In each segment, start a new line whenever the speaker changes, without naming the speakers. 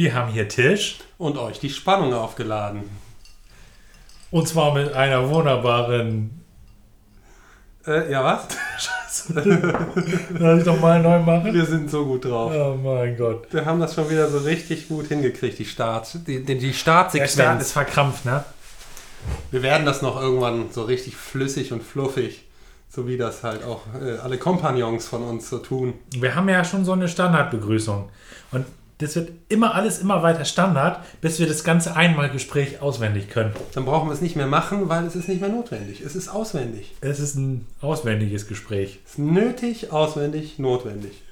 Wir haben hier Tisch.
Und euch die Spannung aufgeladen.
Und zwar mit einer wunderbaren.
Äh, ja, was?
Soll ich doch mal neu machen?
Wir sind so gut drauf.
Oh mein Gott.
Wir haben das schon wieder so richtig gut hingekriegt, die Start, die, die, die
Der
Startsequenz.
Start ist verkrampft, ne?
Wir werden das noch irgendwann so richtig flüssig und fluffig, so wie das halt auch äh, alle Kompagnons von uns so tun.
Wir haben ja schon so eine Standardbegrüßung. Und das wird immer alles immer weiter Standard, bis wir das ganze Einmalgespräch auswendig können.
Dann brauchen wir es nicht mehr machen, weil es ist nicht mehr notwendig. Es ist auswendig.
Es ist ein auswendiges Gespräch.
Es ist nötig, auswendig, notwendig.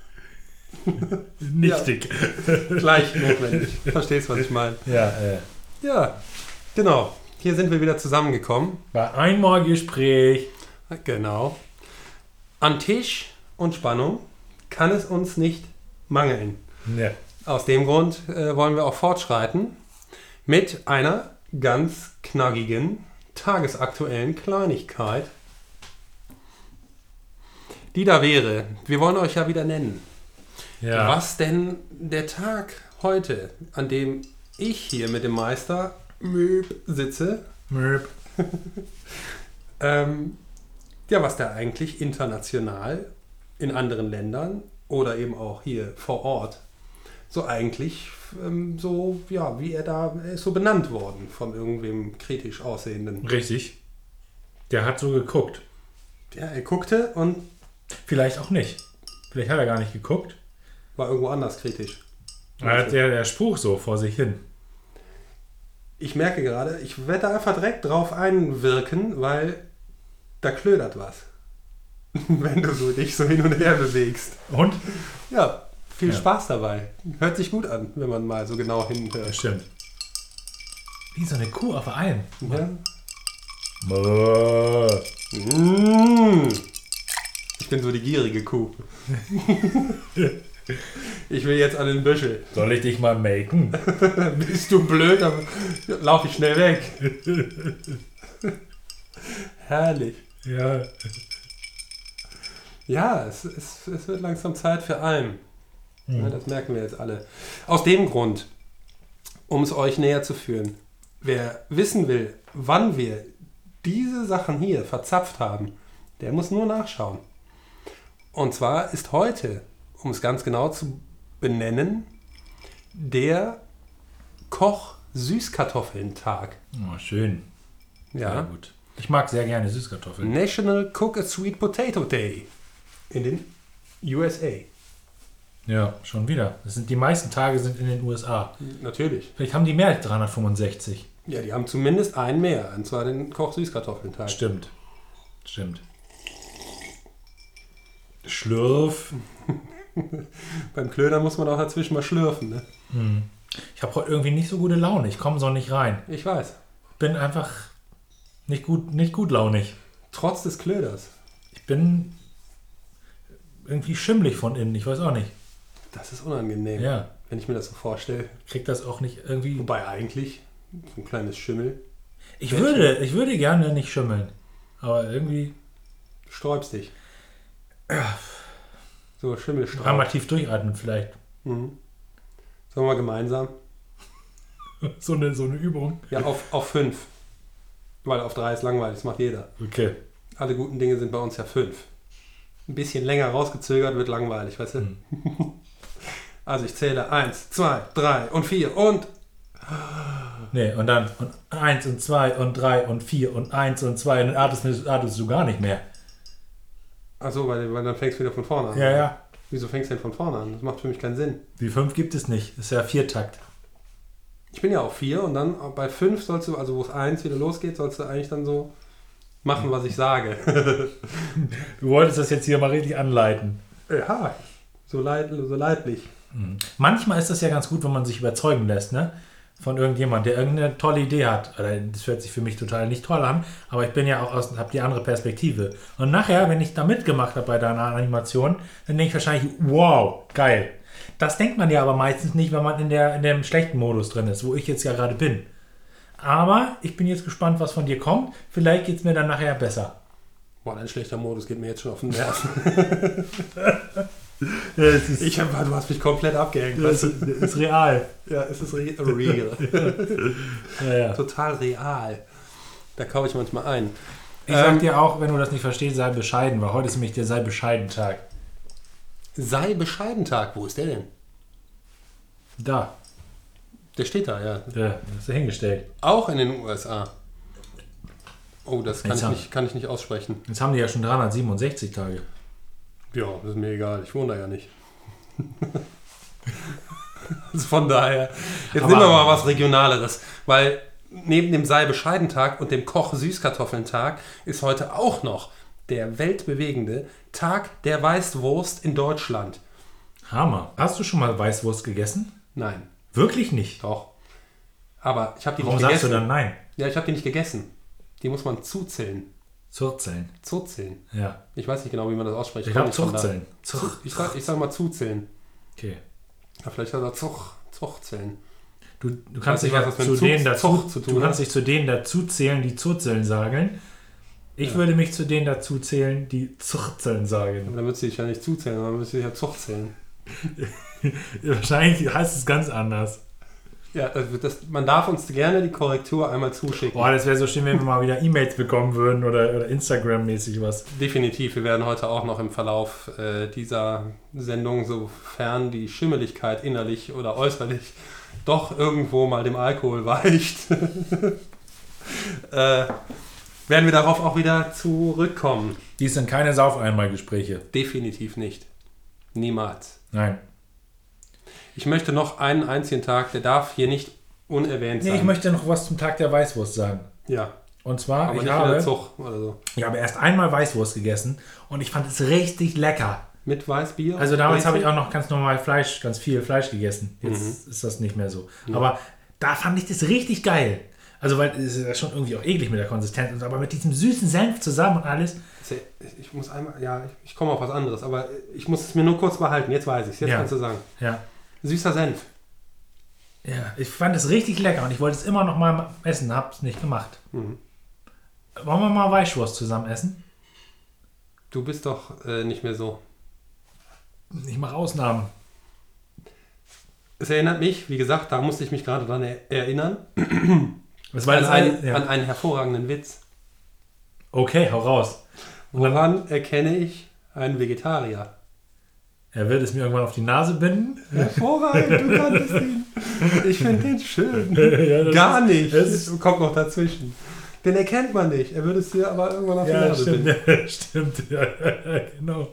Nichtig.
Gleich notwendig. Verstehst, was ich meine?
Ja, äh,
Ja, genau. Hier sind wir wieder zusammengekommen.
bei Einmalgespräch.
Genau. An Tisch und Spannung kann es uns nicht mangeln.
Ja.
Aus dem Grund äh, wollen wir auch fortschreiten mit einer ganz knackigen, tagesaktuellen Kleinigkeit. Die da wäre, wir wollen euch ja wieder nennen,
ja.
was denn der Tag heute, an dem ich hier mit dem Meister Möb sitze,
Möp.
ähm, ja, was der eigentlich international in anderen Ländern oder eben auch hier vor Ort so eigentlich ähm, so, ja, wie er da er ist so benannt worden von irgendwem kritisch aussehenden.
Richtig. Der hat so geguckt.
Ja, er guckte und
Vielleicht auch nicht. Vielleicht hat er gar nicht geguckt.
war irgendwo anders kritisch.
Da hat der, der Spruch so vor sich hin.
Ich merke gerade, ich werde da einfach direkt drauf einwirken, weil da klödert was. Wenn du so dich so hin und her bewegst.
Und?
Ja, viel
Ja.
Spaß dabei. Hört sich gut an, wenn man mal so genau hinhört.
Das stimmt. Wie so eine Kuh auf einen.
Ja? Mmh. Ich bin so die gierige Kuh. ich will jetzt an den Büschel.
Soll ich dich mal melken?
Bist du blöd, dann laufe ich schnell weg. Herrlich.
Ja.
Ja, es, es, es wird langsam Zeit für Alm. Ja, das merken wir jetzt alle. Aus dem Grund, um es euch näher zu führen, wer wissen will, wann wir diese Sachen hier verzapft haben, der muss nur nachschauen. Und zwar ist heute, um es ganz genau zu benennen, der Koch-Süßkartoffeln-Tag.
Oh, schön.
Ja.
Sehr gut. Ich mag sehr gerne Süßkartoffeln.
National Cook a Sweet Potato Day in den USA.
Ja, schon wieder. Das sind, die meisten Tage sind in den USA.
Natürlich.
Vielleicht haben die mehr als 365.
Ja, die haben zumindest einen mehr, und zwar den Koch-Süßkartoffeln-Tag.
Stimmt. Stimmt. Schlürf.
Beim Klöner muss man auch dazwischen mal schlürfen, ne?
Ich habe heute irgendwie nicht so gute Laune. Ich komme so nicht rein.
Ich weiß.
Bin einfach nicht gut, nicht gut launig.
Trotz des Klöders.
Ich bin irgendwie schimmlig von innen. Ich weiß auch nicht.
Das ist unangenehm,
Ja.
wenn ich mir das so vorstelle.
Krieg das auch nicht irgendwie.
Wobei eigentlich so ein kleines Schimmel.
Ich würde, ich würde gerne nicht schimmeln. Aber irgendwie
Du sträubst dich. So, Schimmelstraub.
einmal tief durchatmen vielleicht.
Mhm. Sollen wir mal gemeinsam?
So eine, so eine Übung.
Ja, auf, auf fünf. Weil auf drei ist langweilig, das macht jeder.
Okay.
Alle guten Dinge sind bei uns ja fünf. Ein bisschen länger rausgezögert wird langweilig, weißt du?
Hm.
Also ich zähle eins, zwei, drei und vier und
Nee, und dann und eins und zwei und drei und vier und eins und zwei. Und dann atmest, atmest du gar nicht mehr.
Achso, weil, weil dann fängst du wieder von vorne an.
Ja, ja.
Wieso fängst du denn von vorne an? Das macht für mich keinen Sinn.
Die fünf gibt es nicht. Das ist ja Viertakt.
Ich bin ja auf vier und dann bei fünf sollst du, also wo es eins wieder losgeht, sollst du eigentlich dann so machen, was ich sage.
Du wolltest das jetzt hier mal richtig anleiten.
ja, so, leid, so leidlich.
Manchmal ist das ja ganz gut, wenn man sich überzeugen lässt, ne? Von irgendjemand, der irgendeine tolle Idee hat. Das hört sich für mich total nicht toll an, aber ich bin ja auch aus, habe die andere Perspektive. Und nachher, wenn ich da mitgemacht habe bei deiner Animation, dann denke ich wahrscheinlich, wow, geil. Das denkt man ja aber meistens nicht, wenn man in, der, in dem schlechten Modus drin ist, wo ich jetzt ja gerade bin. Aber ich bin jetzt gespannt, was von dir kommt. Vielleicht geht es mir dann nachher besser.
Boah, dein schlechter Modus geht mir jetzt schon auf den Nerven.
Ja, es ist,
Ich hab, du hast mich komplett abgehängt.
das
weißt
ist, ist real.
Ja, es ist re real.
Ja, ja.
Total real. Da kaufe ich manchmal ein.
Ich sag
Ähm,
dir auch, wenn du das nicht verstehst, sei bescheiden, weil heute ist nämlich der sei bescheiden Tag.
Sei bescheiden Tag. Wo ist der denn?
Da,
Der steht da, ja.
der ist hingestellt.
Auch in den USA. Oh, das kann ich, nicht, kann ich nicht aussprechen.
Jetzt haben die ja schon 367 Tage.
Ja, ist mir egal. Ich wohne da ja nicht. also von daher. Jetzt
Aber-
nehmen wir mal was Regionaleres. Weil neben dem Sei bescheiden Tag und dem Koch Süßkartoffeln Tag ist heute auch noch der weltbewegende Tag der Weißwurst in Deutschland.
Hammer. Hast du schon mal Weißwurst gegessen?
Nein,
Wirklich nicht.
doch. Aber ich habe die
Warum
nicht
sagst
gegessen.
du dann nein?
Ja, ich habe die nicht gegessen. Die muss man zuzählen.
Zurzellen.
Zuzählen.
Ja.
Ich weiß nicht genau, wie man das ausspricht.
Ich glaube
nicht von da.
Zurzellen.
Zu-
Zuch.
Ich sag, ich sag mal zuzählen.
Okay.
Ja, vielleicht hat er Zuch, Zuchzählen.
Du, du kannst dich
was
zu denen dazu,
Zucht zu tun
du
hat.
kannst dich zu denen dazu zählen, die Zuzeln sagen. Ich
Ja.
würde mich zu denen dazu zählen, die Zuchzeln sagen.
Aber dann müsste ich ja nicht zuzählen, sondern müsste ich ja Zuchzählen.
Wahrscheinlich heißt es ganz anders.
Ja, also das, man darf uns gerne die Korrektur einmal zuschicken.
Boah, das wäre so schön, wenn wir mal wieder E-Mails bekommen würden oder, oder Instagram-mäßig was.
Definitiv, wir werden heute auch noch im Verlauf äh, dieser Sendung, sofern die Schimmeligkeit innerlich oder äußerlich doch irgendwo mal dem Alkohol weicht, äh, werden wir darauf auch wieder zurückkommen.
Dies sind keine Saufeinmalgespräche.
Definitiv nicht. Niemals.
Nein.
Ich möchte noch einen einzigen Tag, der darf hier nicht unerwähnt
Nee,
sein.
ich möchte noch was zum Tag der Weißwurst sagen.
ja,
Und zwar,
aber
ich habe,
so.
ich habe erst einmal Weißwurst gegessen und ich fand es richtig lecker.
Mit Weißbier?
Also damals habe ich auch noch ganz normal Fleisch, ganz viel Fleisch gegessen. Jetzt ist das nicht mehr so. Aber da fand ich das richtig geil. Also weil es ist ja schon irgendwie auch eklig mit der Konsistenz, und so, aber mit diesem süßen Senf zusammen und alles.
Ich muss einmal, ja, ich, ich komme auf was anderes, aber ich muss es mir nur kurz behalten. Jetzt weiß ich es. Jetzt
Ja.
kannst du sagen.
Ja.
Süßer Senf.
Ja, ich fand es richtig lecker und ich wollte es immer noch mal essen, habe es nicht gemacht.
Mhm.
Wollen wir mal Weißwurst zusammen essen?
Du bist doch äh, nicht mehr so.
Ich mache Ausnahmen.
Es erinnert mich, wie gesagt, da musste ich mich gerade dran er erinnern,
Das war
an,
das
einen,
eine, ja.
an einen hervorragenden Witz.
Okay, hau raus.
Woran erkenne ich einen Vegetarier?
Er wird es mir irgendwann auf die Nase binden.
Hervorragend, du kanntest ihn. Ich finde den schön.
ja,
Gar
ist-
nicht. Es kommt noch dazwischen. Den erkennt man nicht. Er würde es dir aber irgendwann auf die
Ja,
Nase
stimmt,
binden.
ja, stimmt. Ja, genau.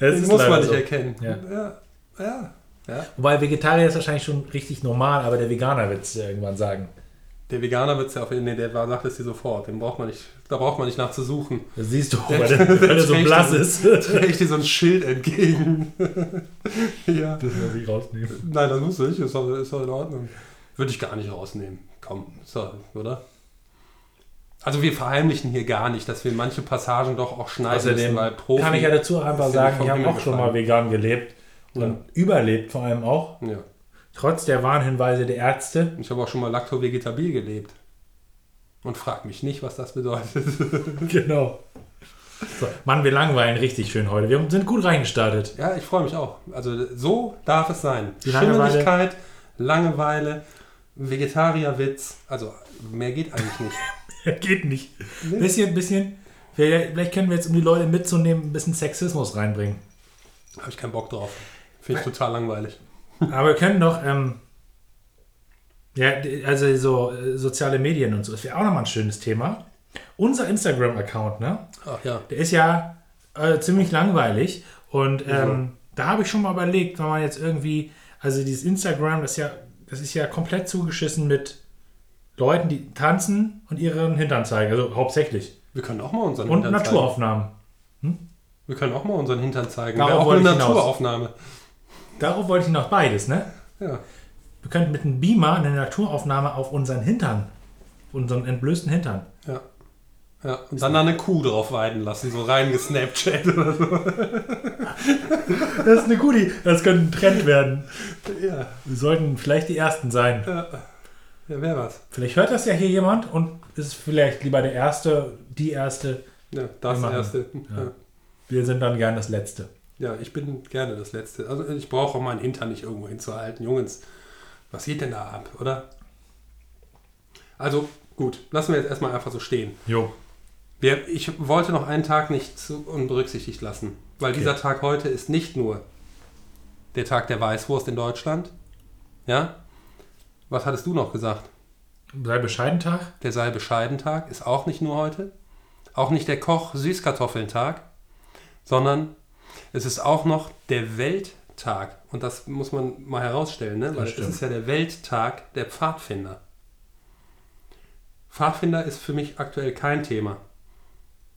Das
Den muss man nicht
so.
erkennen.
Ja.
ja.
Wobei Vegetarier ist wahrscheinlich schon richtig normal, aber der Veganer wird es irgendwann sagen.
Der Veganer wird es ja auf jeden Fall, der war- sagt es dir sofort. Den braucht man nicht, da braucht man nicht nachzusuchen.
Das siehst du,
Der-
weil der, weil der so blass ist.
Trägt dir so ein Schild entgegen. ja.
Das muss ich rausnehmen.
Nein, das musst du nicht. Ist doch, ist doch in Ordnung. Würde ich gar nicht rausnehmen. Komm, so, oder? Also wir verheimlichen hier gar nicht, dass wir manche Passagen doch auch schneiden
Außerdem
müssen, weil Profi...
kann ich ja dazu einfach sagen, ich habe auch schon mal vegan gelebt und
Ja.
überlebt vor allem auch.
Ja.
Trotz der Warnhinweise der Ärzte.
Ich habe auch schon mal lacto-vegetabil gelebt. Und frag mich nicht, was das bedeutet.
Genau. So, Mann, wir langweilen richtig schön heute. Wir sind gut reingestartet.
Ja, ich freue mich auch. Also so darf es sein.
Die Langeweile-
Schimmeligkeit, Langeweile, Vegetarierwitz. Also mehr geht eigentlich nicht.
Geht nicht.
Nee.
Bisschen, bisschen. Vielleicht vielleicht können wir jetzt, um die Leute mitzunehmen, ein bisschen Sexismus reinbringen.
Habe ich keinen Bock drauf. Finde ich total langweilig.
Aber wir können doch, ähm, ja, also so äh, soziale Medien und so, das wäre auch nochmal ein schönes Thema. Unser Instagram-Account, ne?
Ach ja.
Der ist ja äh, ziemlich langweilig. Und ähm, da habe ich schon mal überlegt, wenn man jetzt irgendwie, also dieses Instagram, das ist ja, das ist ja komplett zugeschissen mit Leuten, die tanzen und ihren Hintern zeigen. Also hauptsächlich.
Wir können auch mal unseren
Und
Hintern zeigen.
Naturaufnahmen.
Wir können auch mal unseren Hintern zeigen.
Darauf
auch eine
ich hinaus. Darauf wollte ich noch beides, ne?
Ja.
Wir könnten mit einem Beamer eine Naturaufnahme auf unseren Hintern, unseren entblößten Hintern.
Ja. Ja, und dann da eine Kuh drauf weiden lassen, so reingesnapchat oder so.
Das ist eine gute, das könnte ein Trend werden.
Ja,
Wir sollten vielleicht die Ersten sein.
ja. Ja, wäre was.
Vielleicht hört das ja hier jemand und ist vielleicht lieber der Erste, die Erste.
Ja, das erste.
Ja. Wir sind dann gern das Letzte.
Ja, ich bin gerne das Letzte. Also ich brauche auch meinen Hintern nicht irgendwo hinzuhalten. Jungs, was geht denn da ab, oder? Also gut, lassen wir jetzt erstmal einfach so stehen.
Jo.
Wir, ich wollte noch einen Tag nicht unberücksichtigt lassen, weil
Okay.
dieser Tag heute ist nicht nur der Tag der Weißwurst in Deutschland. Ja? Was hattest du noch gesagt?
Sei bescheiden Tag.
Der sei bescheiden Tag ist auch nicht nur heute. Auch nicht der Koch Süßkartoffeln Tag, sondern es ist auch noch der Welttag. Und das muss man mal herausstellen, ne? weil es ist ja der Welttag der Pfadfinder. Pfadfinder ist für mich aktuell kein Thema,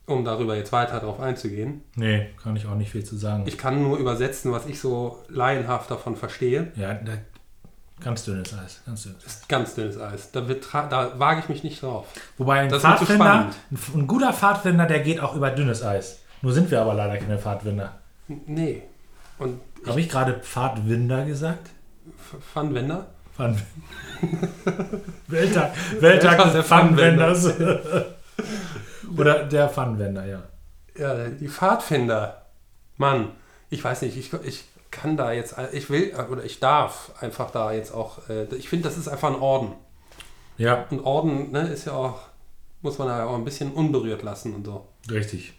um darüber jetzt weiter darauf einzugehen.
Nee, kann ich auch nicht viel zu sagen.
Ich kann nur übersetzen, was ich so laienhaft davon verstehe.
ja, da, ganz dünnes Eis. Ganz dünnes.
Ist ganz dünnes Eis. Da, wird, da wage ich mich nicht drauf.
Wobei ein
Das
Pfadfinder, ein guter Pfadfinder, der geht auch über dünnes Eis. Nur sind wir aber leider keine Pfadfinder.
Nee. Und
Habe ich gerade Pfadwinder gesagt?
Pfannwender?
Pfand Welttag, Welttag
Welttag der
des Pfannwenders. Oder der Pfannwender, ja.
Ja, die Pfadfinder. Mann, ich weiß nicht, ich, ich kann da jetzt, ich will oder ich darf einfach da jetzt auch, äh, ich finde, das ist einfach ein Orden.
Ja,
Und Orden ne, ist ja auch, muss man ja auch ein bisschen unberührt lassen und so.
richtig.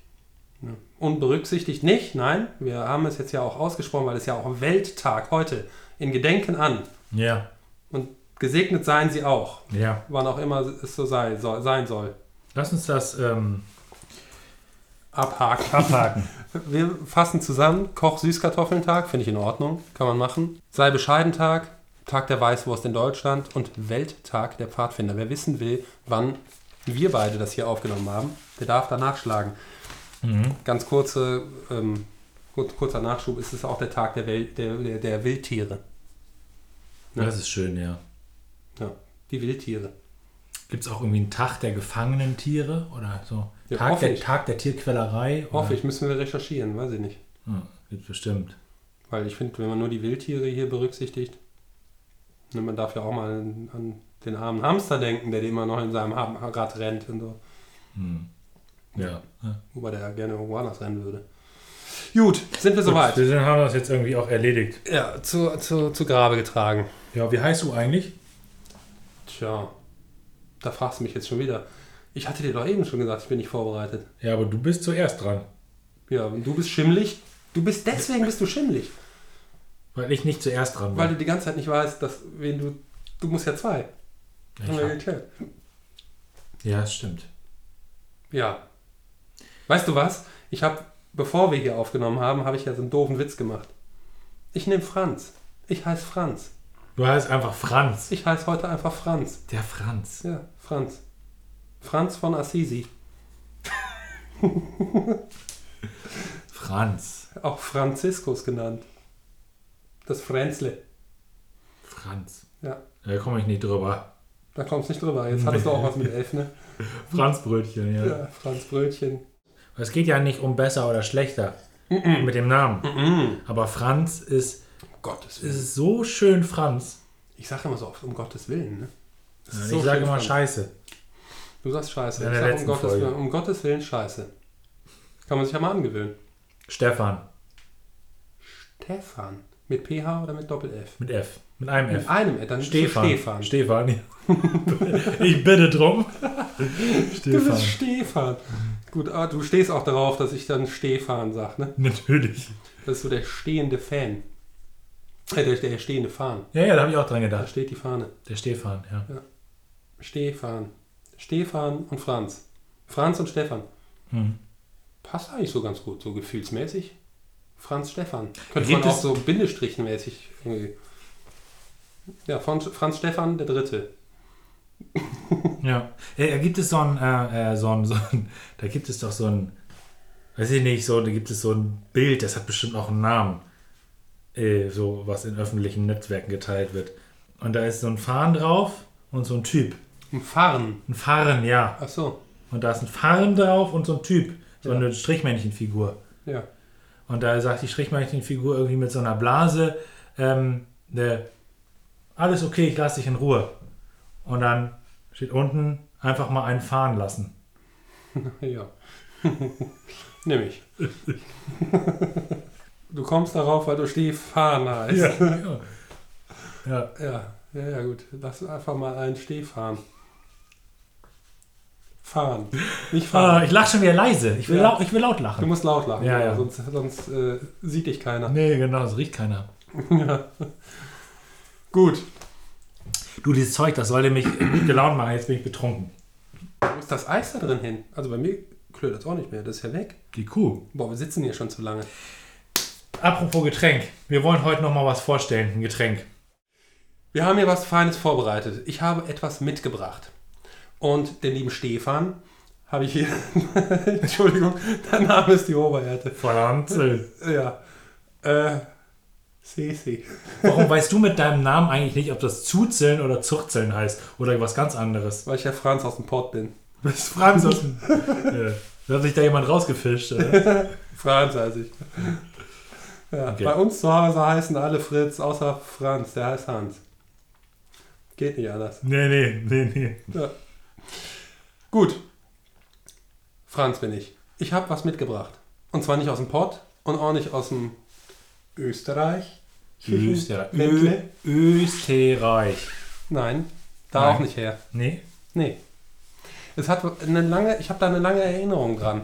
Unberücksichtigt nicht, nein, wir haben es jetzt ja auch ausgesprochen, weil es ja auch Welttag heute in Gedenken an.
Ja,
Und gesegnet seien sie auch,
ja.
wann auch immer es so sei, soll, sein soll.
Lass uns das ähm,
Abhaken.
abhaken.
Wir fassen zusammen. Koch Süßkartoffeln-Tag, finde ich in Ordnung. Kann man machen. Sei bescheiden Tag, Tag der Weißwurst in Deutschland und Welttag der Pfadfinder. Wer wissen will, wann wir beide das hier aufgenommen haben, der darf da nachschlagen.
Mhm.
Ganz kurze, ähm, kur- kurzer Nachschub, ist es auch der Tag der, Welt, der, der, der Wildtiere. Ja.
Das ist schön, ja.
Ja, die Wildtiere.
Gibt es auch irgendwie einen Tag der gefangenen Tiere oder so?
Ja,
Tag, der,
ich.
Tag der Tierquälerei?
Hoffe ich, müssen wir recherchieren, weiß ich nicht.
Ja, gibt bestimmt.
Weil ich finde, wenn man nur die Wildtiere hier berücksichtigt, ne, man darf ja auch mal an, an den armen Hamster denken, der immer noch in seinem Rad rennt und so.
Hm. Ja. ja.
Wobei der gerne irgendwo anders rennen würde. Gut, sind wir soweit.
Wir haben das jetzt irgendwie auch erledigt.
Ja, zu, zu, zu Grabe getragen.
Ja, wie heißt du eigentlich?
Tja, da fragst du mich jetzt schon wieder. Ich hatte dir doch eben schon gesagt, ich bin nicht vorbereitet.
Ja, aber du bist zuerst dran.
Ja, und du bist schimmlig. Du bist deswegen bist du schimmlig.
Weil ich nicht zuerst dran bin.
Weil du die ganze Zeit nicht weißt, dass wen du. Du musst ja zwei.
ich
Haben wir
hab,
geklärt.
ja, das stimmt.
Ja. Weißt du was? Ich habe, bevor wir hier aufgenommen haben, habe ich ja so einen doofen Witz gemacht. Ich nehme Franz. Ich heiße Franz.
Du heißt einfach Franz.
Ich heiße heute einfach Franz.
Der Franz.
Ja, Franz. Franz von Assisi.
Franz.
Auch Franziskus genannt. Das Fränzle.
Franz.
Ja,
Da komme ich nicht drüber.
da kommst du nicht drüber. Jetzt hattest du auch was mit elf, ne?
Franzbrötchen, ja.
Ja, Franz Brötchen.
Es geht ja nicht um besser oder schlechter mit dem Namen. Aber Franz ist,
Um Gottes
es
Willen.
ist so schön Franz.
Ich sage immer so oft, um Gottes Willen, ne? Das ist
ich
so
sage immer
Franz.
Scheiße.
Du sagst Scheiße.
In
Ich
der
sag um Gottes. Willen, um Gottes Willen Scheiße. Kann man sich ja mal angewöhnen.
Stefan.
Stefan. Mit PH oder mit Doppel-F?
Mit F. Mit einem
Mit
F.
einem F, dann du
Stefan.
Stefan.
Stefan. ja. ich bitte drum.
Du
Stefan.
bist Stefan. Gut, aber du stehst auch darauf, dass ich dann Stefan sage, ne?
Natürlich.
Das ist so der stehende Fan. Äh, der, der stehende Fahne.
Ja, ja, da habe ich auch dran
Da
gedacht.
steht die Fahne.
Der Stefan, ja.
Stefan. Stefan und Franz. Franz und Stefan.
Hm.
Passt eigentlich so ganz gut, so gefühlsmäßig. Franz Stefan. Könnte
Gibt
man auch so bindestrichmäßig irgendwie. Ja, Franz Stefan, der Dritte.
Ja. ja. Da gibt es so ein, äh, äh, so ein, so ein, da gibt es doch so ein, weiß ich nicht, so, da gibt es so ein Bild, das hat bestimmt auch einen Namen. Äh, so, was in öffentlichen Netzwerken geteilt wird. Und da ist so ein Fahren drauf und so ein Typ.
Ein Farn.
Ein Fahren, ja.
Ach so.
Und da ist ein Fahren drauf und so ein Typ. So
Ja.
eine Strichmännchenfigur.
Ja.
Und da sagt die Strichmännchenfigur irgendwie mit so einer Blase, ähm, ne, alles okay, ich lasse dich in Ruhe. Und dann steht unten einfach mal einen fahren lassen.
Ja. Nämlich. Du kommst darauf, weil du Stefan heißt.
Ja. ja.
Ja, ja, ja, gut. Lass einfach mal einen Stefan. Fahren. Nicht
Ah,
fahren.
ich lache schon wieder leise. Ich will,
Ja.
laut, ich will laut
Du
lachen.
musst laut lachen,
Ja,
genau,
ja.
sonst, sonst äh, sieht dich keiner.
Nee, genau, das riecht keiner.
ja. Gut.
Du, dieses Zeug, das sollte mich gut gelaunt machen. Jetzt bin ich betrunken.
Wo ist das Eis da drin hin? Also bei mir klönt das auch nicht mehr. Das ist ja weg.
Die Kuh.
Boah, wir sitzen hier schon zu lange.
Apropos Getränk. Wir wollen heute noch mal was vorstellen. Ein Getränk.
Wir haben hier was Feines vorbereitet. Ich habe etwas mitgebracht. Und den lieben Stefan habe ich hier. Entschuldigung, dein Name ist die Oberhärte.
Franzl.
Ja. Äh. Sesi.
Warum weißt du mit deinem Namen eigentlich nicht, ob das Zuzeln oder Zuchzeln heißt? Oder was ganz anderes?
Weil ich ja Franz aus dem Pott bin.
Du bist Franz aus dem... ja. Da hat sich da jemand rausgefischt. Oder?
Franz heiße ich. Ja,
Okay.
Bei uns zu Hause heißen alle Fritz, außer Franz, der heißt Hans. Geht nicht anders.
Nee, nee, nee, nee.
Ja. Gut. Franz bin ich. Ich habe was mitgebracht. Und zwar nicht aus dem Pott und auch nicht aus dem Österreich.
Österreich.
Ländle.
Österreich.
Nein, da
Nein.
auch nicht her.
Nee?
Nee. Es hat eine lange, ich habe da eine lange Erinnerung dran.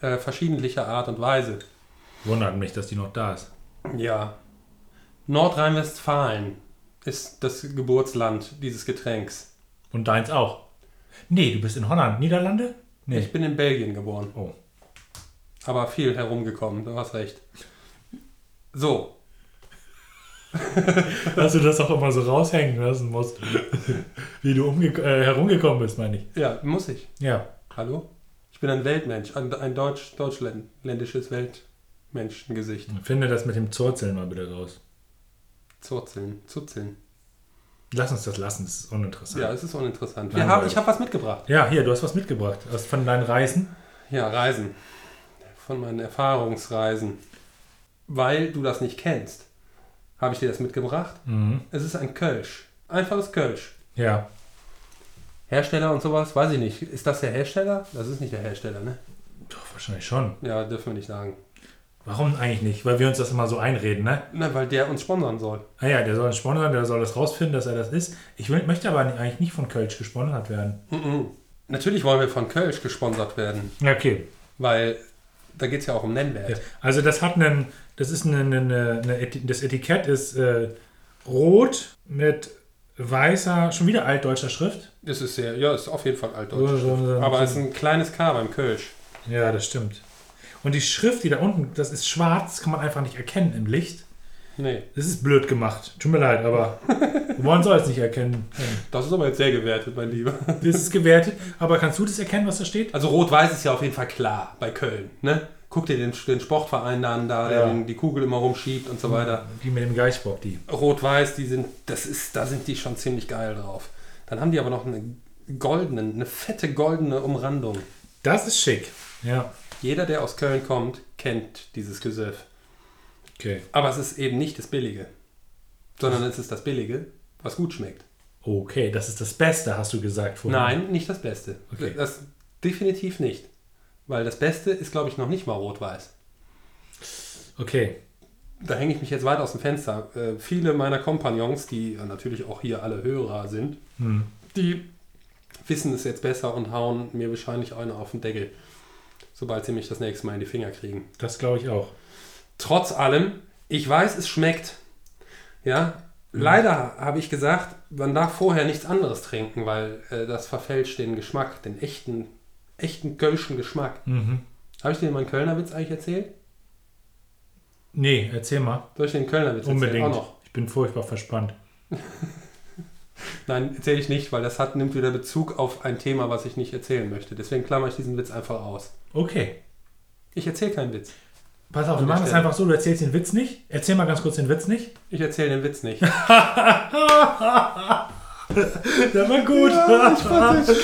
Äh, verschiedentlicher Art und Weise.
Wundert mich, dass die noch da ist.
Ja. Nordrhein-Westfalen ist das Geburtsland dieses Getränks.
Und deins auch. Nee, du bist in Holland. Niederlande? Nee.
Ich bin in Belgien geboren,
Oh.
aber viel herumgekommen, du hast recht. So,
Dass du das auch immer so raushängen lassen musst. Wie du äh, herumgekommen bist, meine ich.
ja, muss ich.
Ja.
Hallo? Ich bin ein Weltmensch, ein, ein deutsch, deutschländisches Weltmenschengesicht.
Finde das mit dem Zurzeln mal bitte raus.
Zurzeln, zuzeln.
Lass uns das lassen, das ist uninteressant.
Ja, es ist uninteressant. Wir haben, ich habe was mitgebracht.
Ja, hier, du hast was mitgebracht. Aus von deinen Reisen.
Ja, Reisen. Von meinen Erfahrungsreisen. Weil du das nicht kennst, habe ich dir das mitgebracht.
Mhm.
Es ist ein Kölsch. Einfaches Kölsch.
Ja.
Hersteller und sowas, weiß ich nicht. Ist das der Hersteller? Das ist nicht der Hersteller, ne?
Doch, wahrscheinlich schon.
Ja, dürfen wir nicht sagen.
Warum eigentlich nicht? Weil wir uns das immer so einreden, ne?
Na, weil der uns sponsern soll.
Ah ja, der soll ein sponsern, der soll das rausfinden, dass er das ist. Ich will, möchte aber nicht- eigentlich nicht von Kölsch gesponsert werden.
Mhm. Natürlich wollen wir von Kölsch gesponsert werden,
Ja, okay.
weil da geht es ja auch um Nennwert.
Ja. Also das hat einen, das ist eine, eine, eine das Etikett ist äh, rot mit weißer, schon wieder altdeutscher Schrift.
Das ist sehr, ja, ist auf jeden Fall altdeutsch.
so, so,
Aber
so.
es ist ein kleines K beim Kölsch.
Ja, das stimmt. Und die Schrift, die da unten, das ist schwarz, das kann man einfach nicht erkennen im Licht.
Nee,
Das ist blöd gemacht. Tut mir leid, aber man soll es nicht erkennen.
das ist aber jetzt sehr gewertet, mein Lieber.
Das ist gewertet. Aber kannst du das erkennen, was da steht?
Also Rot-Weiß ist ja auf jeden Fall klar bei Köln. Ne? Guck dir den, den Sportverein da an, da, der
Ja.
den, die Kugel immer rumschiebt und so weiter.
Die mit dem Geistbock, die.
Rot-Weiß, die sind, das ist, da sind die schon ziemlich geil drauf. Dann haben die aber noch eine goldene, eine fette goldene Umrandung.
Das ist schick. Ja.
Jeder, der aus Köln kommt, kennt dieses Gesöff.
Okay.
Aber es ist eben nicht das Billige, sondern es ist das Billige, was gut schmeckt.
Okay, das ist das Beste, hast du gesagt vorhin.
Nein, nicht das Beste.
Okay.
Das definitiv nicht. Weil das Beste ist, glaube ich, noch nicht mal rot-weiß.
Okay.
Da hänge ich mich jetzt weit aus dem Fenster. Äh, viele meiner Kompagnons, die natürlich auch hier alle Hörer sind,
Hm.
die wissen es jetzt besser und hauen mir wahrscheinlich eine auf den Deckel, sobald sie mich das nächste Mal in die Finger kriegen.
Das glaube ich auch.
Trotz allem, ich weiß, es schmeckt. Ja, leider habe ich gesagt, man darf vorher nichts anderes trinken, weil äh, das verfälscht den Geschmack, den echten, echten kölschen Geschmack.
Mhm.
Habe ich dir meinen Kölner Witz eigentlich erzählt?
Nee, erzähl mal.
Soll ich den Kölner Witz erzählen?
Unbedingt.
Auch noch.
Ich bin furchtbar verspannt.
Nein, erzähle ich nicht, weil das hat, nimmt wieder Bezug auf ein Thema, was ich nicht erzählen möchte. Deswegen klammer ich diesen Witz einfach aus.
Okay.
Ich erzähle keinen Witz.
Pass auf, wir machen es
Stelle.
einfach so, du erzählst den Witz nicht. Erzähl mal ganz kurz den Witz nicht.
Ich erzähle den Witz nicht.
Der war gut.
ich kann nicht. Es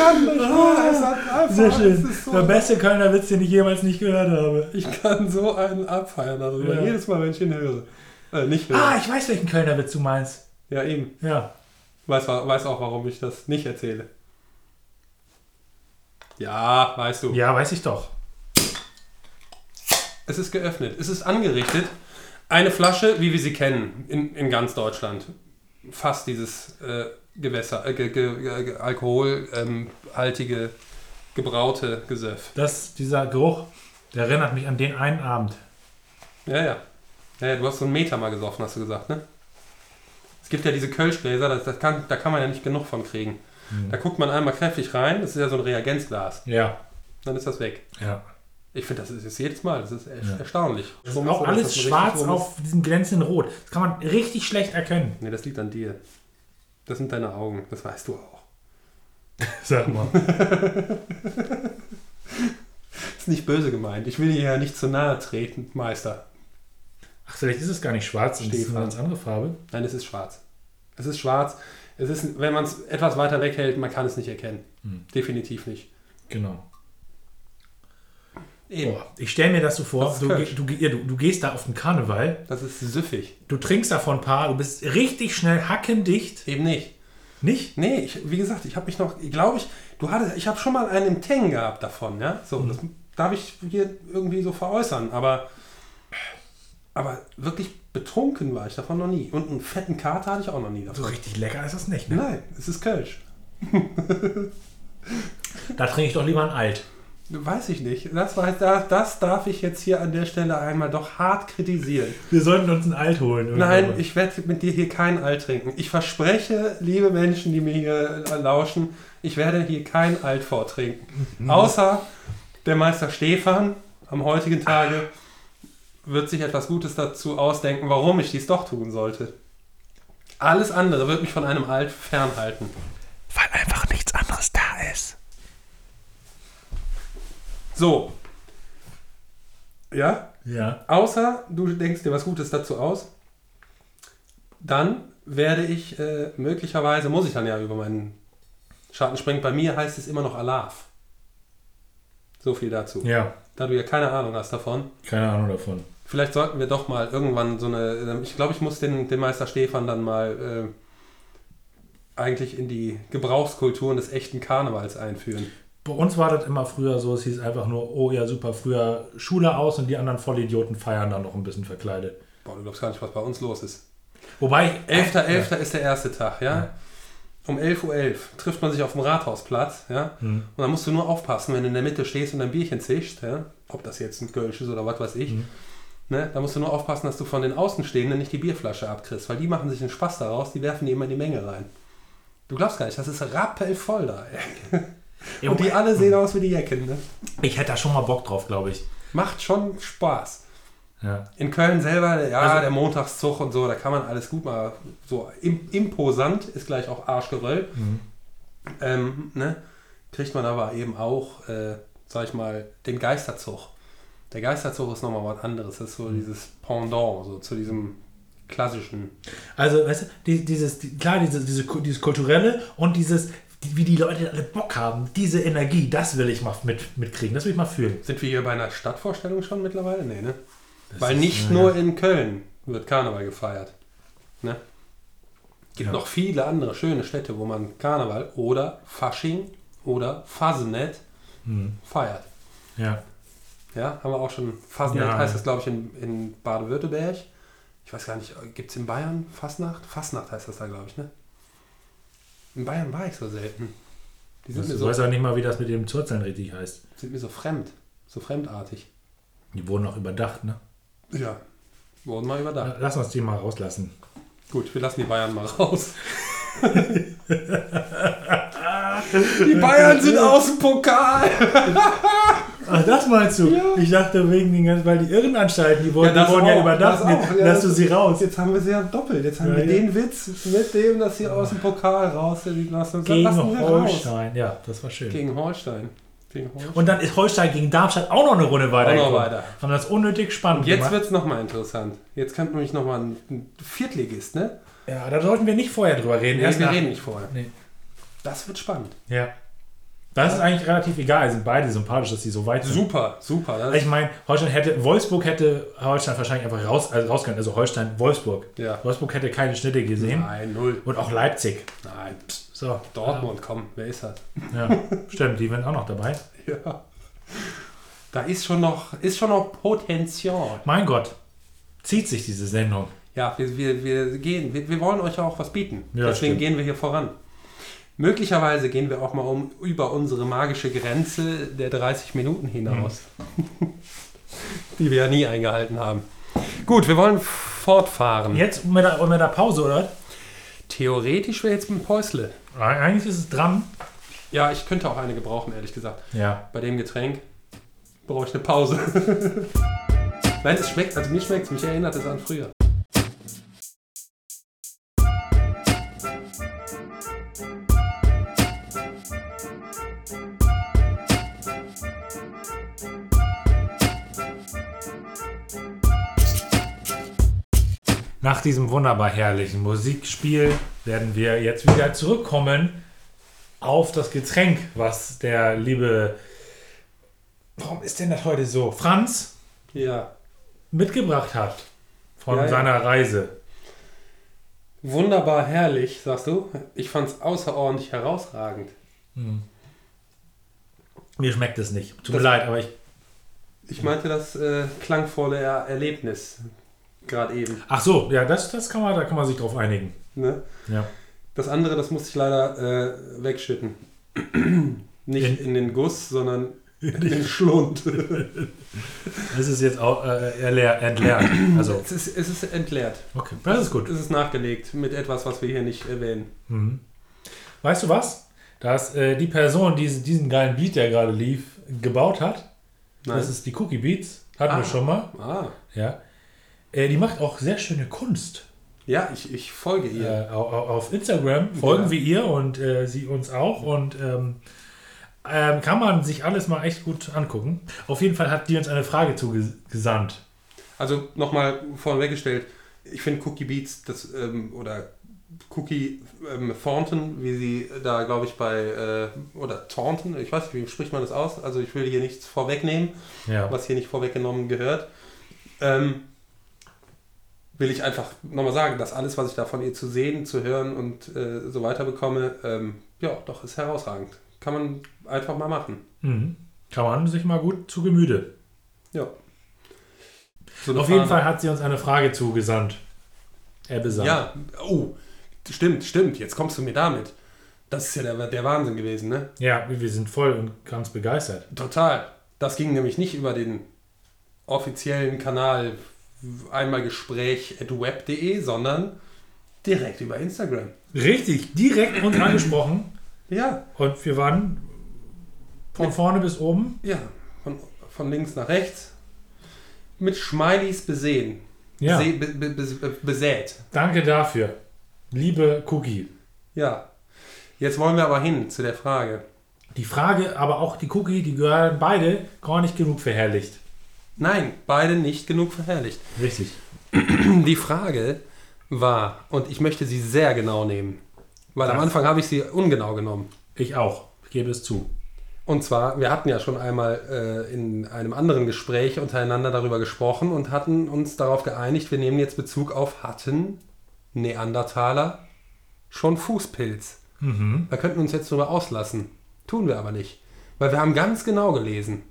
hat einfach,
Sehr schön.
ist so
Der beste Kölner Witz, den ich jemals nicht gehört habe.
Ich kann so einen abfeiern darüber.
Ja.
Jedes Mal, wenn ich ihn höre. Äh, nicht höre.
Ah, ich weiß, welchen Kölner Witz du meinst.
Ja, eben.
Ja.
Weiß, weiß auch, warum ich das nicht erzähle. Ja, weißt du.
Ja, weiß ich doch.
Es ist geöffnet. Es ist angerichtet Eine Flasche, wie wir sie kennen, in, in ganz Deutschland. Fast dieses äh, Gewässer, äh, ge, ge, ge, alkoholhaltige, gebraute Gesöff.
Das, dieser Geruch, der erinnert mich an den einen Abend.
Ja, ja. Ja, ja, du hast so einen Meter mal gesoffen, hast du gesagt, ne? Es gibt ja diese Kölschgläser, das, das kann, da kann man ja nicht genug von kriegen. Da guckt man einmal kräftig rein, das ist ja so ein Reagenzglas.
Ja,
Dann ist das weg.
ja.
Ich finde, das ist jetzt jedes Mal, das ist er
Ja.
erstaunlich.
Das ist auch alles schwarz auf diesem glänzenden Rot. Das kann man richtig schlecht erkennen.
Nee, das liegt an dir. Das sind deine Augen, das weißt du auch.
Sag mal.
Ist nicht böse gemeint. Ich will dir ja nicht zu nahe treten, Meister.
Ach, vielleicht ist es gar nicht schwarz, das ist eine
Stefan.
ganz andere Farbe.
Nein, es ist schwarz. Es ist schwarz. Es ist, wenn man es etwas weiter weghält, man kann es nicht erkennen.
Hm.
Definitiv nicht.
Genau. Boah, ich stelle mir das so vor,
Das
du, du, du, du gehst da auf den Karneval,
Das ist süffig.
du trinkst davon ein paar, du bist richtig schnell hackendicht.
Eben nicht.
Nicht?
Nee, ich, wie gesagt, ich habe mich noch, glaube ich, du hattest, ich habe schon mal einen im Tang gehabt davon, ja. So,
Mhm.
das darf ich hier irgendwie so veräußern, aber, aber wirklich betrunken war ich davon noch nie. Und einen fetten Kater hatte ich auch noch nie
So
davon.
richtig lecker ist das nicht, ne?
Nein, es ist Kölsch.
Da trinke ich doch lieber ein Alt.
Weiß ich nicht. Das, weiß, das, das darf ich jetzt hier an der Stelle einmal doch hart kritisieren.
Wir sollten uns ein Alt holen.
Nein, ich werde mit dir hier kein Alt trinken. Ich verspreche, liebe Menschen, die mir hier lauschen, ich werde hier kein Alt vortrinken. Außer der Meister Stefan am heutigen Tage wird sich etwas Gutes dazu ausdenken, warum ich dies doch tun sollte. Alles andere wird mich von einem Alt fernhalten.
Weil einfach nichts anderes da ist.
So. Ja?
Ja.
Außer du denkst dir was Gutes dazu aus, dann werde ich äh, möglicherweise, muss ich dann ja über meinen Schatten springen. Bei mir heißt es immer noch Alaf. So viel dazu.
Ja,
Da du ja keine Ahnung hast davon.
keine Ahnung davon.
Vielleicht sollten wir doch mal irgendwann so eine. Ich glaube, ich muss den, den Meister Stefan dann mal äh, eigentlich in die Gebrauchskulturen des echten Karnevals einführen.
Bei uns war das immer früher so, es hieß einfach nur, oh ja, super, früher Schule aus und die anderen Vollidioten feiern dann noch ein bisschen verkleidet.
Boah, du glaubst gar nicht, was bei uns los ist.
Wobei,
11.11. ist der erste Tag, ja?
Ja.
Um 11.11 Uhr trifft man sich auf dem Rathausplatz, ja?
Hm.
Und dann musst du nur aufpassen, wenn du in der Mitte stehst und ein Bierchen zischst, ja? Ob das jetzt ein Kölsch ist oder was weiß ich.
Mhm.
Ne? Da musst du nur aufpassen, dass du von den Außenstehenden nicht die Bierflasche abkriegst, weil die machen sich einen Spaß daraus, die werfen die immer in die Menge rein. Du glaubst gar nicht, das ist rappelvoll da. Ey. Und die alle sehen aus wie die Jecken. Ne?
ich hätte da schon mal Bock drauf, glaube ich.
Macht schon Spaß.
Ja.
In Köln selber, ja,
Also-
der Montagszug und so, da kann man alles gut mal so im, imposant, ist gleich auch Arschgeröll.
Mhm.
Ähm, ne? Kriegt man aber eben auch, äh, sag ich mal, den Geisterzug. Der Geisterzug ist nochmal was anderes. Das ist so dieses Pendant, so zu diesem klassischen.
Also, weißt du, die, dieses, die, klar, diese, diese, dieses Kulturelle und dieses, die, wie die Leute alle Bock haben, diese Energie, das will ich mal mit, mitkriegen, das will ich mal fühlen.
Sind wir hier bei einer Stadtvorstellung schon mittlerweile? Nee, ne?
Das
Weil nicht
ja,
nur
ja.
in Köln wird Karneval gefeiert. Ne? Gibt
Ja.
noch viele andere schöne Städte, wo man Karneval oder Fasching oder Fasenet
Hm.
feiert.
Ja.
Ja, haben wir auch schon. Fasenet
Ja.
heißt das, glaube ich, in, in Baden-Württemberg. Ich weiß gar nicht, gibt es in Bayern Fastnacht? Fastnacht heißt das da, glaube ich, ne? In Bayern war ich so selten. Die sind,
Du
mir so,
weißt auch nicht mal, wie das mit dem Zurzeln richtig heißt.
sind mir so fremd, so fremdartig.
Die wurden auch überdacht, ne?
Ja, wurden mal überdacht.
Lass uns die mal rauslassen.
Gut, wir lassen die Bayern mal raus. die Bayern sind aus dem Pokal.
Ach, das meinst du? Ich dachte wegen den ganzen, weil die Irrenanstalten, die wurden
Ja,
ja,
das
die wurden ja
auch,
überdacht,
das auch, ja,
lass du sie raus.
Jetzt haben wir sie ja doppelt. Jetzt haben
Ja,
wir
ja.
den Witz mit dem, dass sie aus dem Pokal raus sind.
Gegen
raus.
Holstein. Ja, das war schön.
Gegen Holstein. Gegen Holstein.
Und dann ist Holstein gegen Darmstadt auch noch eine Runde weiter.
noch weiter.
Haben das unnötig spannend
Und jetzt
gemacht.
wird es nochmal interessant. Jetzt kommt nämlich nochmal ein, ein Viertligist, ne?
Ja, da sollten wir nicht vorher drüber reden.
Nee,
Erst
wir
nach-
reden nicht vorher.
Nee.
Das wird spannend.
Ja. Das ist eigentlich relativ egal. Sind beide sympathisch, dass sie so weit sind.
Super, super. Das
Ich meine, Holstein hätte, Wolfsburg hätte Holstein wahrscheinlich einfach raus, also rausgegangen. Also Holstein, Wolfsburg.
ja.
Wolfsburg hätte keine Schnitte gesehen.
Nein, null.
Und auch Leipzig.
Nein.
So.
Dortmund, komm, wer ist das?
Ja, stimmt, die werden auch noch dabei.
Ja. Da ist schon noch, ist schon noch Potenzial.
Mein Gott. zieht sich diese Sendung.
Ja, wir, wir, wir gehen, wir, wir wollen euch auch was bieten.
Ja,
Deswegen
stimmt.
gehen wir hier voran. Möglicherweise gehen wir auch mal um, über unsere magische Grenze der 30 Minuten hinaus. Die wir ja nie eingehalten haben. Gut, wir wollen fortfahren.
Jetzt mit der, mit der Pause, oder?
Theoretisch wäre jetzt ein Päusle.
Eigentlich ist es dran.
Ja, ich könnte auch eine gebrauchen, ehrlich gesagt.
Ja.
Bei dem Getränk brauche ich eine Pause. Nein, es schmeckt, also mir schmeckt es, mich erinnert es an früher.
Nach diesem wunderbar herrlichen Musikspiel werden wir jetzt wieder zurückkommen auf das Getränk, was der liebe. Warum ist denn das heute so? Franz
Ja.
mitgebracht hat von
Ja, ja.
seiner Reise.
Wunderbar herrlich, sagst du? Ich fand es außerordentlich herausragend.
Mir schmeckt es nicht. Tut mir
Das-
leid, aber ich.
Ich meinte das äh, klangvolle Er Erlebnis gerade eben.
Ach so, ja, das, das kann man, da kann man sich drauf einigen.
Ne?
Ja.
Das andere, das musste ich leider äh, wegschütten. Nicht
In-
in, den Guss, sondern in den Schlund.
Es ist jetzt auch äh, entleert. Also,
es, ist, es ist entleert.
okay, das ist gut.
Es ist nachgelegt mit etwas, was wir hier nicht erwähnen.
Mhm. Weißt du was? Dass äh, die Person, die diesen, diesen geilen Beat, der gerade lief, gebaut hat,
Nein.
das ist die Cookie Beats, hatten
Ah.
wir schon mal,
ah.
ja. Äh, die macht auch sehr schöne Kunst.
Ja, ich, ich folge ihr.
Äh, au- au- auf Instagram folgen
Ja.
wir ihr und äh, sie uns auch und ähm, ähm, kann man sich alles mal echt gut angucken. Auf jeden Fall hat die uns eine Frage zugesandt.
Also nochmal vorweggestellt, ich finde Cookie Beats das, ähm, oder Cookie ähm, Thornton, wie sie da, glaube ich, bei, äh, oder Thornton, ich weiß nicht, wie spricht man das aus? Also ich will hier nichts vorwegnehmen,
Ja.
was hier nicht vorweggenommen gehört. Ähm, will ich einfach nochmal sagen, dass alles, was ich da von ihr zu sehen, zu hören und äh, so weiter bekomme, ähm, ja, doch, ist herausragend. Kann man einfach mal machen.
Mhm. Kann man sich mal gut zu Gemüte.
Ja. So
Auf jeden
Fahne.
Fall hat sie uns eine Frage zugesandt. Er besandt.
Ja, oh, stimmt, stimmt. Jetzt kommst du mir damit. Das ist ja der, der Wahnsinn gewesen, ne?
Ja, wir sind voll und ganz begeistert.
Total. Das ging nämlich nicht über den offiziellen Kanal einmalgespräch.web.de, sondern direkt über Instagram.
Richtig, direkt uns angesprochen
Ja,
und wir waren von vorne bis oben.
ja. Von, von links nach rechts. Mit Schmeilies besehen.
Ja,
Bese- be, be, be, besät.
danke dafür. Liebe Cookie.
Ja. Jetzt wollen wir aber hin zu der Frage.
Die Frage, aber auch die Cookie, die gehören beide gar nicht genug verherrlicht.
Nein, beide nicht genug verherrlicht.
Richtig.
Die Frage war, und ich möchte sie sehr genau nehmen, weil am
Das-
Anfang habe ich sie ungenau genommen.
Ich auch. Ich gebe es zu.
Und zwar, wir hatten ja schon einmal äh, in einem anderen Gespräch untereinander darüber gesprochen und hatten uns darauf geeinigt, wir nehmen jetzt Bezug auf hatten Neandertaler schon Fußpilz.
Mhm.
Da könnten wir uns jetzt drüber auslassen. Tun wir aber nicht. Weil wir haben ganz genau gelesen.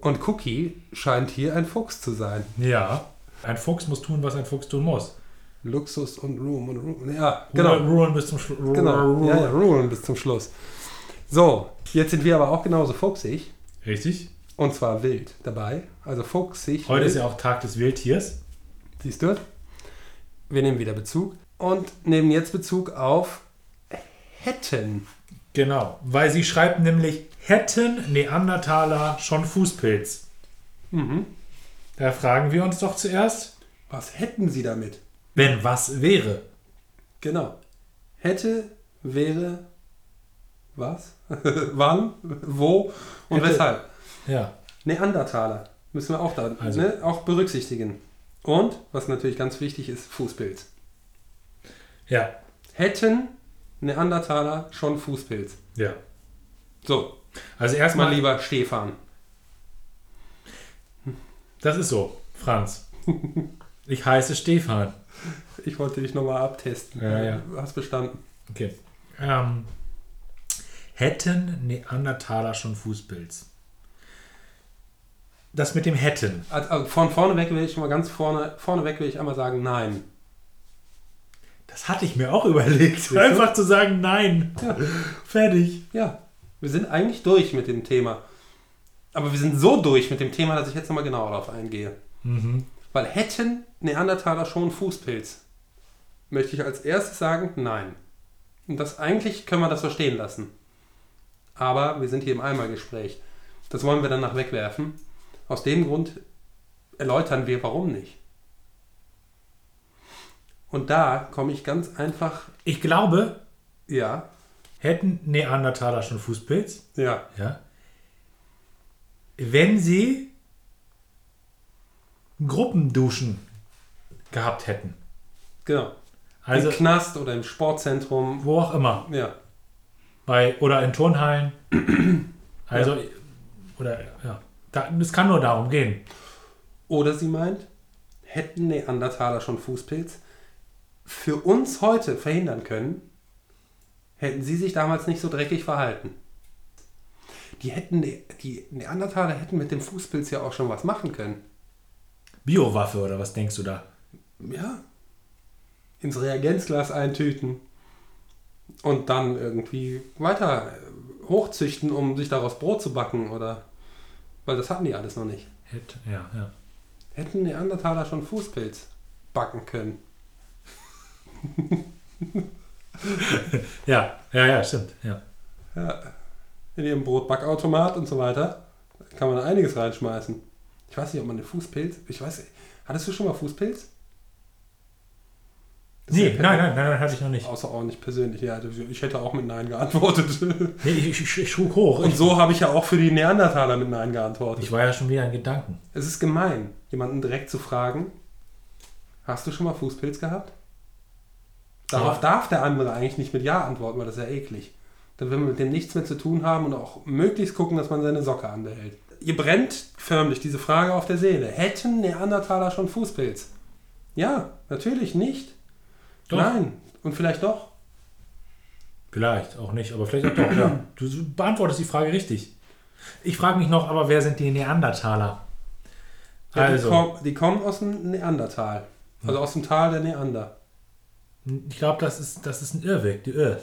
Und Cookie scheint hier ein Fuchs zu sein.
Ja. Ein Fuchs muss tun, was ein Fuchs tun muss.
Luxus und Room und Room. Ja, genau.
Ruhen, ruhen bis zum Schluss.
Genau, ja, ja, ruhen bis zum Schluss. So, jetzt sind wir aber auch genauso fuchsig.
Richtig.
Und zwar wild dabei. Also fuchsig.
Heute
wild.
ist ja auch Tag des Wildtiers.
Siehst du? Wir nehmen wieder Bezug. Und nehmen jetzt Bezug auf hätten.
Genau. Weil sie schreibt nämlich, hätten Neandertaler schon Fußpilz.
Mhm.
Da fragen wir uns doch zuerst,
Was hätten sie damit?
wenn was wäre.
Genau. Hätte, wäre, was? Wann, wo und
Hätte-
weshalb?
Ja.
Neandertaler. Müssen wir auch da
Also-
ne, auch berücksichtigen. Und, was natürlich ganz wichtig ist, Fußpilz.
Ja.
Hätten Neandertaler schon Fußpilz.
Ja.
So,
Also erstmal,
lieber Stefan.
das ist so, Franz. Ich heiße Stefan.
Ich wollte dich nochmal abtesten.
Ja, ja.
Du hast bestanden.
Okay. Ähm, hätten Neandertaler schon Fußpilz? das mit dem hätten.
Also, also von vorne weg will ich schon mal ganz vorne, vorne weg will ich einmal sagen, nein.
Das hatte ich mir auch überlegt. Einfach zu sagen, nein.
Ja.
Fertig.
Ja, wir sind eigentlich durch mit dem Thema. Aber wir sind so durch mit dem Thema, dass ich jetzt nochmal genauer darauf eingehe.
Mhm.
Weil hätten Neandertaler schon Fußpilz? Möchte ich als erstes sagen, nein. Und das eigentlich können wir das so stehen lassen. Aber wir sind hier im Einmalgespräch. Das wollen wir danach wegwerfen. Aus dem Grund erläutern wir, warum nicht. Und da komme ich ganz einfach,
Ich glaube,
ja,
hätten Neandertaler schon Fußpilz,
ja,
ja, wenn sie Gruppenduschen gehabt hätten.
genau.
Also
Im Knast oder im Sportzentrum,
wo auch immer.
ja.
Bei, oder in Turnhallen. Also, oder ja. Es kann nur darum gehen.
Oder sie meint, hätten Neandertaler schon Fußpilz für uns heute verhindern können, hätten sie sich damals nicht so dreckig verhalten. Die, hätten, die Neandertaler hätten mit dem Fußpilz ja auch schon was machen können.
Biowaffe oder was denkst du da?
Ja. Ins Reagenzglas eintüten und dann irgendwie weiter äh, hochzüchten, um sich daraus Brot zu backen oder. Weil das hatten die alles noch nicht.
Hätte, ja, ja.
Hätten Neandertaler schon Fußpilz backen können.
Ja, ja, ja, stimmt. Ja.
Ja, in ihrem Brotbackautomat und so weiter kann man da einiges reinschmeißen. Ich weiß nicht, ob man den Fußpilz. Ich weiß, hattest du schon mal Fußpilz? Das
Nee, nein, nein, nein, nein, hatte ich noch nicht.
Außerordentlich persönlich, ja. Ich hätte auch mit Nein geantwortet.
Nee, ich, ich, ich schlug hoch.
Und so habe ich ja auch für die Neandertaler mit Nein geantwortet.
ich war ja schon wieder in Gedanken.
Es ist gemein, jemanden direkt zu fragen, hast du schon mal Fußpilz gehabt? Darauf
Ja.
darf der andere eigentlich nicht mit Ja antworten, weil das ist ja eklig. Dann will man mit dem nichts mehr zu tun haben und auch möglichst gucken, dass man seine Socke anbehält. Ihr brennt förmlich diese Frage auf der Seele. Hätten Neandertaler schon Fußpilz? Ja, natürlich nicht.
Doch.
Nein. Und vielleicht doch.
Vielleicht, auch nicht, aber vielleicht auch doch, ja. Du beantwortest die Frage richtig. Ich frage mich noch, aber wer sind die Neandertaler?
Ja,
Also,
die, kommen, die kommen aus dem Neandertal. Also aus dem Tal der Neander.
Ich glaube, das ist, das ist ein Irrweg. Du, Irr,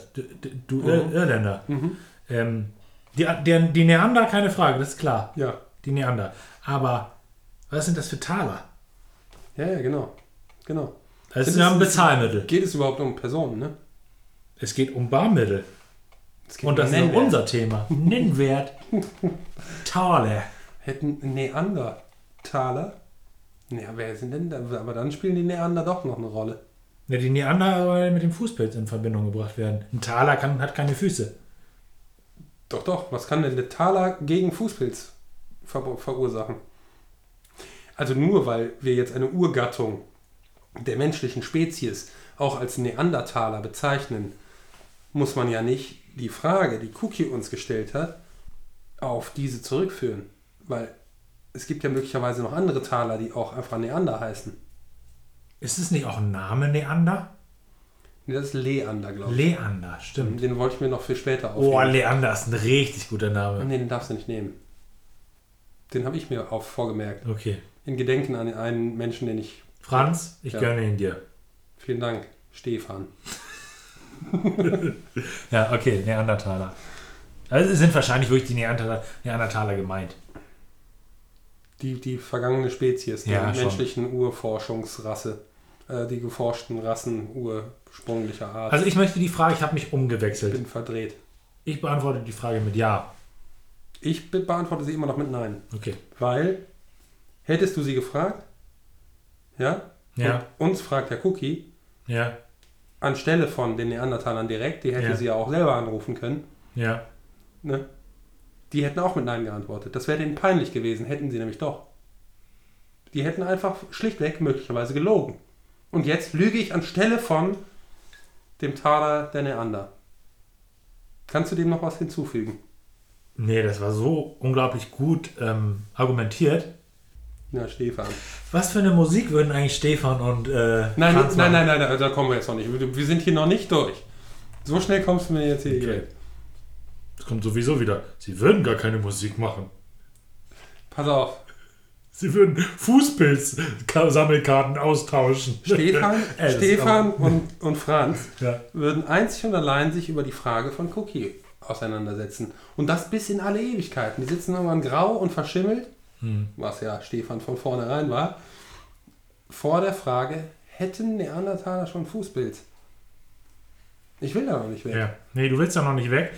du,
Mhm.
Irr, Irländer.
Mhm.
Ähm, die, der, die Neander, keine Frage, das ist klar.
Ja.
Die Neander. Aber was sind das für Taler?
Ja, ja, genau. Genau.
Das
Sind
ein
das-
Bezahlmittel.
Geht es überhaupt um Personen, ne?
Es geht um Barmittel.
Geht
Und
um
das ist unser Thema. Nennwert. Taler.
Hätten Neandertaler. Ja, wer sind denn da? Aber dann spielen die Neander doch noch eine Rolle.
Ja, die Neander soll mit dem Fußpilz in Verbindung gebracht werden. Ein Taler kann, hat keine Füße.
Doch, doch. Was kann denn der Taler gegen Fußpilz ver verursachen? Also nur weil wir jetzt eine Urgattung der menschlichen Spezies auch als Neandertaler bezeichnen, muss man ja nicht die Frage, die Cookie uns gestellt hat, auf diese zurückführen. Weil es gibt ja möglicherweise noch andere Taler, die auch einfach Neander heißen.
Ist es nicht auch ein Name Neander?
Nee, das ist Leander, glaube ich.
Leander, stimmt.
Den wollte ich mir noch für später
Oh,
aufheben.
Leander ist ein richtig guter Name.
nee, den darfst du nicht nehmen. Den habe ich mir auch vorgemerkt.
Okay.
In Gedenken an einen Menschen, den ich.
Franz, ich
Ja.
gönne ihn dir.
Vielen Dank, Stefan.
Ja, okay, Neandertaler. Also sind wahrscheinlich wirklich die Neandertaler, Neandertaler gemeint.
Die, die vergangene Spezies der
Ja,
menschlichen Urforschungsrasse. Äh, die geforschten Rassen ursprünglicher Art.
Also ich möchte die Frage, ich habe mich
ich
umgewechselt.
bin verdreht.
Ich beantworte die Frage mit Ja.
Ich be beantworte sie immer noch mit Nein.
Okay.
Weil, hättest du sie gefragt, ja?
Ja.
Und uns fragt der Cookie,
Ja.
anstelle von den Neandertalern direkt, die hätte
Ja.
sie ja auch selber anrufen können,
Ja.
ne? Die hätten auch mit Nein geantwortet. Das wäre denen peinlich gewesen, hätten sie nämlich doch. Die hätten einfach schlichtweg möglicherweise gelogen. Und jetzt lüge ich anstelle von dem Taler der Neander. Kannst du dem noch was hinzufügen?
Nee, das war so unglaublich gut ähm, argumentiert.
Ja, Stefan.
Was für eine Musik würden eigentlich Stefan und äh,
Nein,
Franz
nein,
machen?
nein, nein, da kommen wir jetzt noch nicht. Wir sind hier noch nicht durch. So schnell kommst du mir jetzt hier
Okay.
okay.
Das kommt sowieso wieder. Sie würden gar keine Musik machen.
Pass auf.
Sie würden Fußpilz-Sammelkarten austauschen.
Stefan,
Äh,
Stefan und, und Franz
Ja.
würden einzig und allein sich über die Frage von Cookie auseinandersetzen. Und das bis in alle Ewigkeiten. Die sitzen irgendwann grau und verschimmelt,
Hm.
was ja Stefan von vornherein war, vor der Frage, hätten Neandertaler schon Fußpilz? Ich will da noch nicht weg.
Ja. Nee, du willst da noch nicht weg.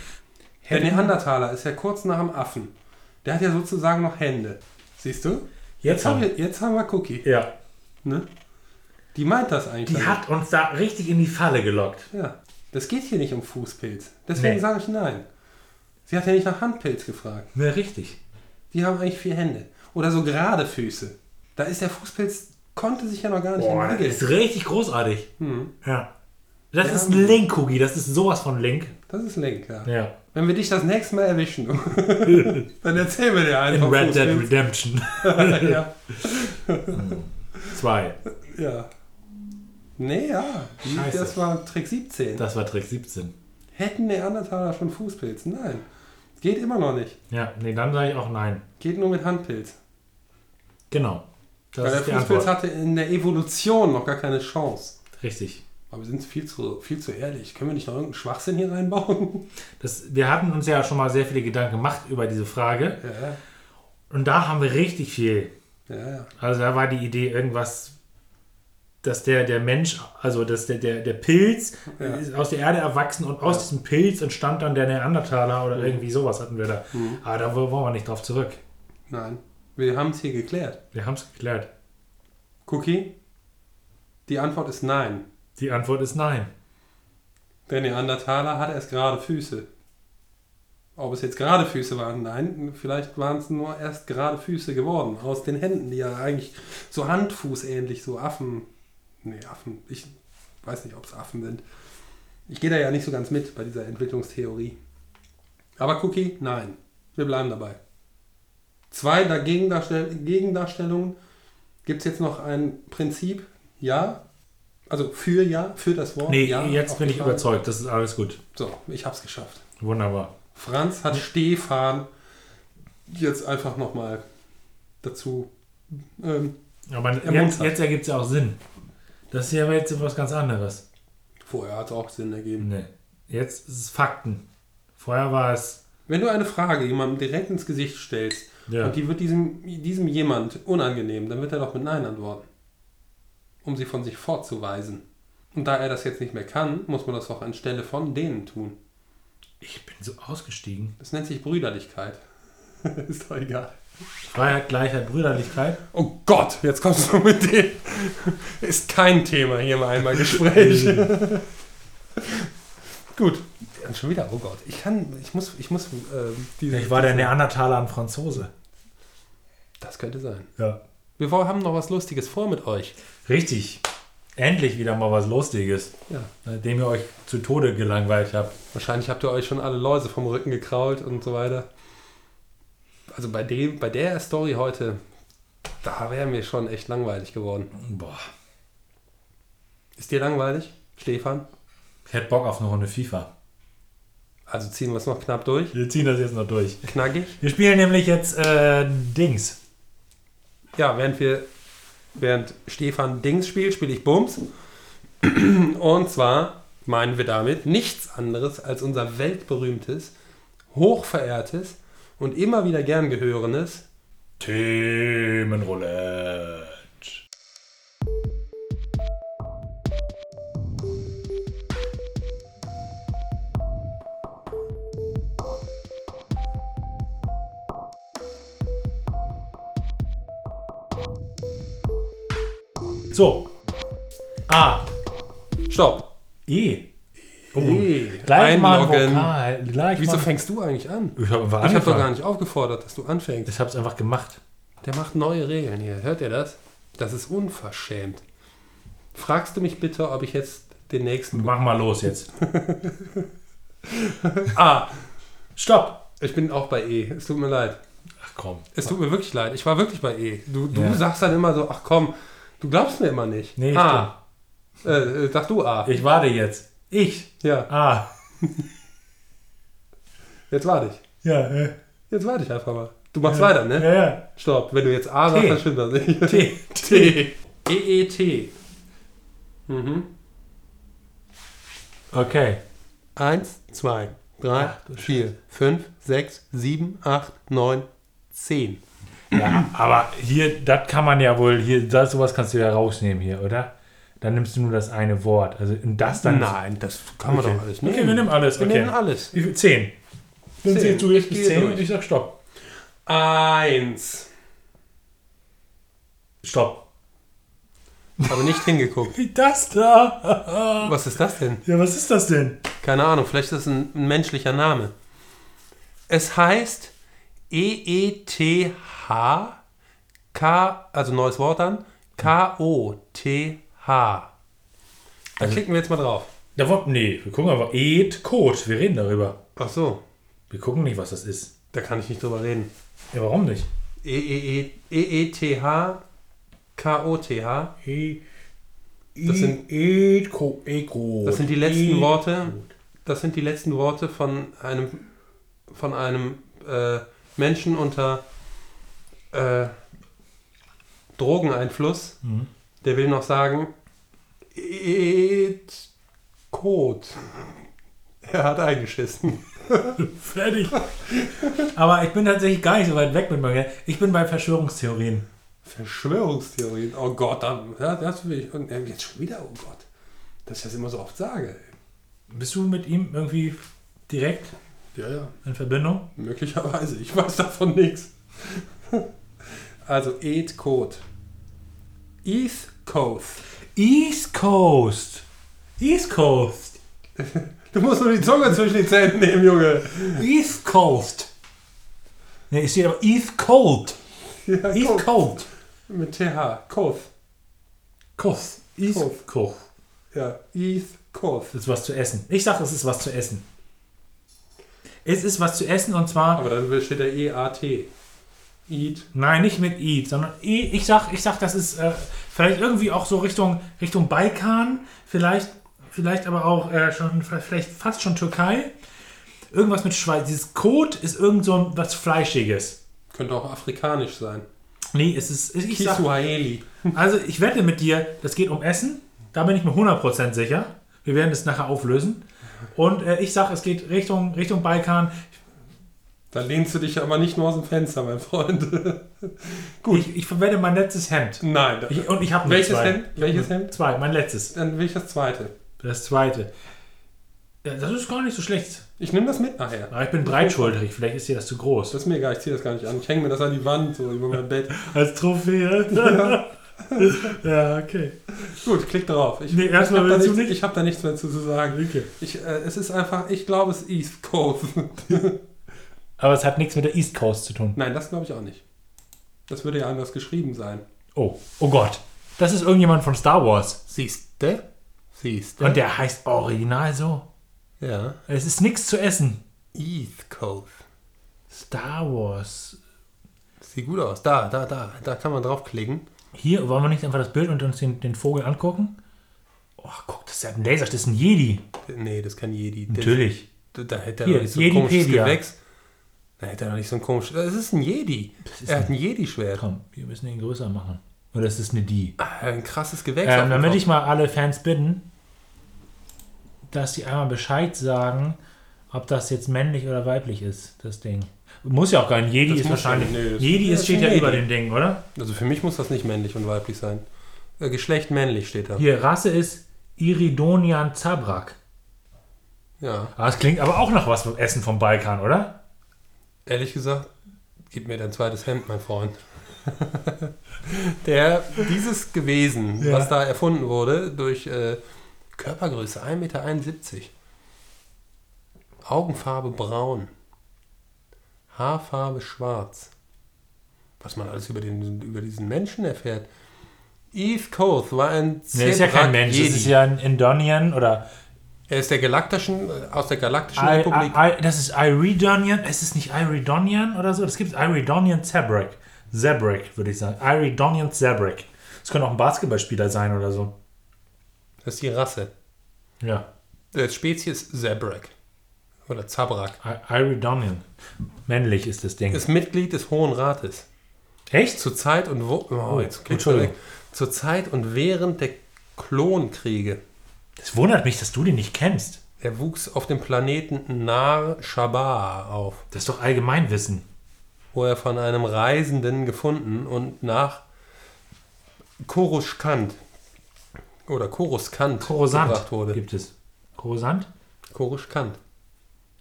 Der Neandertaler ist ja kurz nach dem Affen. Der hat ja sozusagen noch Hände. Siehst du?
Jetzt
haben wir, jetzt haben wir Cookie.
Ja.
Ne? Die meint das eigentlich.
Die hat uns da richtig in die Falle gelockt.
Ja. Das geht hier nicht um Fußpilz. Deswegen
Nee.
sage ich nein. Sie hat ja nicht nach Handpilz gefragt.
Ne, richtig.
Die haben eigentlich vier Hände. Oder so gerade Füße. Da ist der Fußpilz, konnte sich ja noch gar nicht
Boah, das
entwickeln.
ist richtig großartig.
Hm.
Ja. Das
Ja.
ist ein Link-Cookie. Das ist sowas von Link.
Das ist Link, ja.
Ja.
Wenn wir dich das nächste Mal erwischen, dann erzählen wir dir
In
einfach.
Red Dead
Fußpilz.
Redemption
ja.
2.
ja. Nee, ja.
Scheiße.
das war Trick 17.
Das war Trick 17.
Hätten Neandertaler schon Fußpilz? Nein. Geht immer noch nicht.
Ja, nee, dann sage ich auch nein.
Geht nur mit Handpilz.
Genau. Das
Weil der Fußpilz hatte in der Evolution noch gar keine Chance.
Richtig.
Aber wir sind viel zu, viel zu ehrlich. Können wir nicht noch irgendeinen Schwachsinn hier reinbauen?
Das, wir hatten uns ja schon mal sehr viele Gedanken gemacht über diese Frage.
Ja,
Und da haben wir richtig viel.
ja.
Also da war die Idee irgendwas, dass der, der Mensch, also dass der, der, der Pilz
Ja.
ist aus der Erde erwachsen und aus diesem Pilz entstand dann der Neandertaler oder irgendwie sowas hatten wir da.
Mhm.
Aber da wollen wir nicht drauf zurück.
Nein. Wir haben es hier geklärt.
Wir haben es geklärt.
Cookie? Die Antwort ist nein.
Die Antwort ist nein.
Der Neandertaler hatte erst gerade Füße. Ob es jetzt gerade Füße waren? Nein, vielleicht waren es nur erst gerade Füße geworden. Aus den Händen, die ja eigentlich so Handfuß-ähnlich, so Affen. Nee, Affen. Ich weiß nicht, ob es Affen sind. Ich gehe da ja nicht so ganz mit bei dieser Entwicklungstheorie. Aber Cookie, nein. Wir bleiben dabei. Zwei Gegendarstellungen. Gibt es jetzt noch ein Prinzip? Ja. Also für ja, für das Wort.
Nee,
ja,
jetzt bin ich
Frage.
überzeugt. Das ist alles gut.
So, ich hab's geschafft.
Wunderbar.
Franz hat Stefan jetzt einfach nochmal dazu. Ähm,
Aber jetzt, jetzt ergibt es ja auch Sinn. Das ist ja aber jetzt was ganz anderes.
vorher hat es auch Sinn ergeben.
Nee. Jetzt ist es Fakten. Vorher war es.
Wenn du eine Frage jemandem direkt ins Gesicht stellst
Ja.
und die wird diesem, diesem jemand unangenehm, dann wird er doch mit Nein antworten. Um sie von sich fortzuweisen. Und da er das jetzt nicht mehr kann, muss man das doch anstelle von denen tun.
Ich bin so ausgestiegen.
Das nennt sich Brüderlichkeit. Ist doch egal.
Freiheit, Gleichheit, Brüderlichkeit.
Oh Gott, jetzt kommst du mit dem. Ist kein Thema hier mal einmal Gespräch. Gut. Ja, Schon wieder, oh Gott. Ich kann, ich muss, ich muss, ähm, diese,
Ich war der Neandertaler ein Franzose.
Das könnte sein.
Ja.
Wir haben noch was Lustiges vor mit euch.
Richtig. Endlich wieder mal was Lustiges,
Ja.
nachdem ihr euch zu Tode gelangweilt habt.
Wahrscheinlich habt ihr euch schon alle Läuse vom Rücken gekrault und so weiter. Also bei dem, bei der Story heute, da wären wir schon echt langweilig geworden.
Boah.
Ist dir langweilig, Stefan?
Ich hätte Bock auf eine Runde FIFA.
Also ziehen wir es noch knapp durch.
Wir ziehen das jetzt noch durch.
Knackig.
Wir spielen nämlich jetzt äh, Dings.
Ja, während wir, während Stefan Dings spielt, spiele ich Bums. Und zwar meinen wir damit nichts anderes als unser weltberühmtes, hochverehrtes und immer wieder gern gehörendes
Themenroulette. So. A.
Stopp.
E. Oh.
E.
Gleich mal ein
Einloggen.
Vokal. Gleich
Wieso
mal.
fängst du eigentlich an?
Ich habe angefangen.
doch gar nicht aufgefordert, dass du anfängst.
Ich habe es einfach gemacht.
Der macht neue Regeln hier. Hört ihr das? Das ist unverschämt. Fragst du mich bitte, ob ich jetzt den nächsten.
Mach mal los jetzt.
Ah,
Stopp.
ich bin auch bei E. Es tut mir leid.
Ach komm.
Es tut mir wirklich leid. Ich war wirklich bei E. Du, du
Ja.
sagst dann immer so, ach komm, du glaubst mir immer nicht.
Nee,
A. Äh, äh, sag du A.
Ich warte jetzt. Ich.
Ja,
Ah.
jetzt warte ich.
Ja, äh.
Jetzt warte ich einfach mal. Du machst
ja.
weiter, ne?
Ja, ja.
Stopp. Wenn du jetzt A sagst, dann stimmt das nicht.
T.
T. E-E-T. Mhm.
Okay.
Eins, zwei, drei,
Ach,
vier, fünf, sechs, sieben, acht, neun, zehn.
Ja, aber hier, das kann man ja wohl, hier, das, sowas kannst du ja rausnehmen hier, oder? Dann nimmst du nur das eine Wort. Also und das dann.
Nein, das kann man
Okay.
doch alles nehmen.
Okay, wir nehmen alles.
Wir
Okay.
nehmen alles.
Wie viel? Zehn. Dann
Zehn.
zählst du jetzt bis zehn
durch.
und ich sag Stopp.
Eins.
Stopp.
Habe nicht hingeguckt.
Wie das da?
Was ist das denn?
ja, was ist das denn?
Keine Ahnung, vielleicht ist das ein, ein menschlicher Name. Es heißt E E-E-T-H K, also neues Wort dann, K-O-T-H. Da
Also-
klicken wir jetzt mal drauf.
Da nee, wir gucken einfach. Ed Code. Wir reden darüber.
Ach so,
Wir gucken nicht, was das ist.
da kann ich nicht drüber reden.
Ja, warum nicht?
E E-E-E-T-H K-O-T-H.
E,
Das sind-
Co- Ego.
Das sind die letzten
Ed-
Worte. Das sind die letzten Worte von einem von einem äh, Menschen unter äh, Drogeneinfluss.
Mhm.
Der will noch sagen, et Code. Er hat eingeschissen.
Fertig. Aber ich bin tatsächlich gar nicht so weit weg mit meinem. Ich bin bei Verschwörungstheorien.
Verschwörungstheorien. Oh Gott, das will ich. Und jetzt schon wieder, oh Gott. Dass ich das immer so oft sage.
Bist du mit ihm irgendwie direkt
Ja, ja.
in Verbindung?
Möglicherweise. Ich weiß davon nichts. Also, et Code. East Coast.
East Coast. East Coast.
Du musst nur die Zunge zwischen die Zähne nehmen, Junge.
East Coast. Ne, ich steht aber East Cold.
Ja,
East
Coast.
Cold.
Mit TH. Coast.
Coast. East
Coast.
Coast.
Ja, East Coast.
Das ist was zu essen. Ich sag, es ist was zu essen. Es ist was zu essen und zwar,
Aber dann steht da E-A-T. Eat.
nein, nicht mit Eat, sondern E- ich sag, ich sag, das ist äh, vielleicht irgendwie auch so Richtung, Richtung Balkan, vielleicht, vielleicht aber auch äh, schon, vielleicht fast schon Türkei. Irgendwas mit Schweiz. Dieses Kot ist irgend so ein, was Fleischiges.
Könnte auch afrikanisch sein.
Nee, es ist, ich sag,
Kisuaheli.
also ich wette mit dir, das geht um Essen. Da bin ich mir 100% sicher. Wir werden es nachher auflösen. Und äh, ich sag, es geht Richtung, Richtung Balkan.
Da lehnst du dich aber nicht nur aus dem Fenster, mein Freund. Gut.
Ich, ich verwende mein letztes Hemd.
Nein.
Ich, und ich habe
Welches
zwei.
Hemd? Welches Hemd?
Zwei, mein letztes.
Dann will ich das zweite.
Das zweite. Ja, das ist gar nicht so schlecht.
Ich nehme das mit nachher.
Aber ich bin breitschultrig, vielleicht ist dir das zu groß.
Das ist mir egal, ich ziehe das gar nicht an. Ich hänge mir das an die Wand, so über mein Bett.
Als Trophäe.
Ja.
ja, okay.
Gut, klick drauf. Ich,
Nee, erstmal
ich habe da, nichts-
nicht?
ich hab da nichts mehr zu sagen.
okay.
Ich, äh, es ist einfach, ich glaube, es ist East Coast.
Aber es hat nichts mit der East Coast zu tun.
Nein, das glaube ich auch nicht. Das würde ja anders geschrieben sein.
Oh, oh Gott. Das ist irgendjemand von Star Wars.
Siehste? Siehste?
Und der heißt original so.
Ja.
Es ist nichts zu essen.
East Coast.
Star Wars.
Sieht gut aus. Da, da, da. Da kann man draufklicken.
Hier, wollen wir nicht einfach das Bild und uns den, den Vogel angucken? Oh, guck, das ist ja ein Laser, das ist ein Jedi.
Nee, das kann Jedi. Das-
Natürlich.
Da, da hätte er
Hier,
so ein komisches
Jedipedia.
Gewächs. Da hätte er doch nicht so ein komisches. Das ist ein Jedi.
ist
Er hat
ein-
Jedi-Schwert.
Komm, wir müssen ihn größer machen. Oder ist es eine Die?
Ah, Ein krasses Gewächs.
Ähm, damit ich mal alle Fans bitten, dass sie einmal Bescheid sagen, ob das jetzt männlich oder weiblich ist, das Ding. Muss ja auch gar nicht. Jedi
Das
ist wahrscheinlich.
ja- nee,
Jedi ist, steht ja
Jedi.
über dem Ding, oder?
Also für mich muss das nicht männlich und weiblich sein. Äh, Geschlecht männlich steht da.
Hier, Rasse ist Iridonian Zabrak.
Ja.
Ah, Das klingt aber auch nach was vom Essen vom Balkan, oder?
Ehrlich gesagt, gib mir dein zweites Hemd, mein Freund. Der, dieses gewesen,
Ja.
was da erfunden wurde, durch äh, Körpergröße 1,71 Meter, Augenfarbe braun, Haarfarbe schwarz, was man alles über, den, über diesen Menschen erfährt. East Coast war ein
Nee, ist ja kein Mensch. Das
Jedi.
ist ja ein Indonian oder.
Er ist der galaktischen, äh, aus der galaktischen
I,
Republik.
I, I, das ist Iridonian. Ist es nicht Iridonian oder so? Das gibt es Iridonian Zabrak. Zabrak, würde ich sagen. Iridonian Zabrak. Das könnte auch ein Basketballspieler sein oder so.
Das ist die Rasse.
Ja.
Der Spezies Zabrak. Oder Zabrak.
I- Iridonian. Männlich ist das Ding.
Ist Mitglied des Hohen Rates.
Echt?
Zur Zeit und wo. Oh,
Oh,
jetzt du
Entschuldigung.
Zur Zeit und während der Klonkriege.
Es wundert mich, dass du den nicht kennst.
Er wuchs auf dem Planeten Nar Shaba auf,
Das ist doch Allgemeinwissen.
wo er von einem Reisenden gefunden und nach Korushkant oder Koruskant
Korosant
gebracht wurde.
gibt es. Korosant?
Korushkant.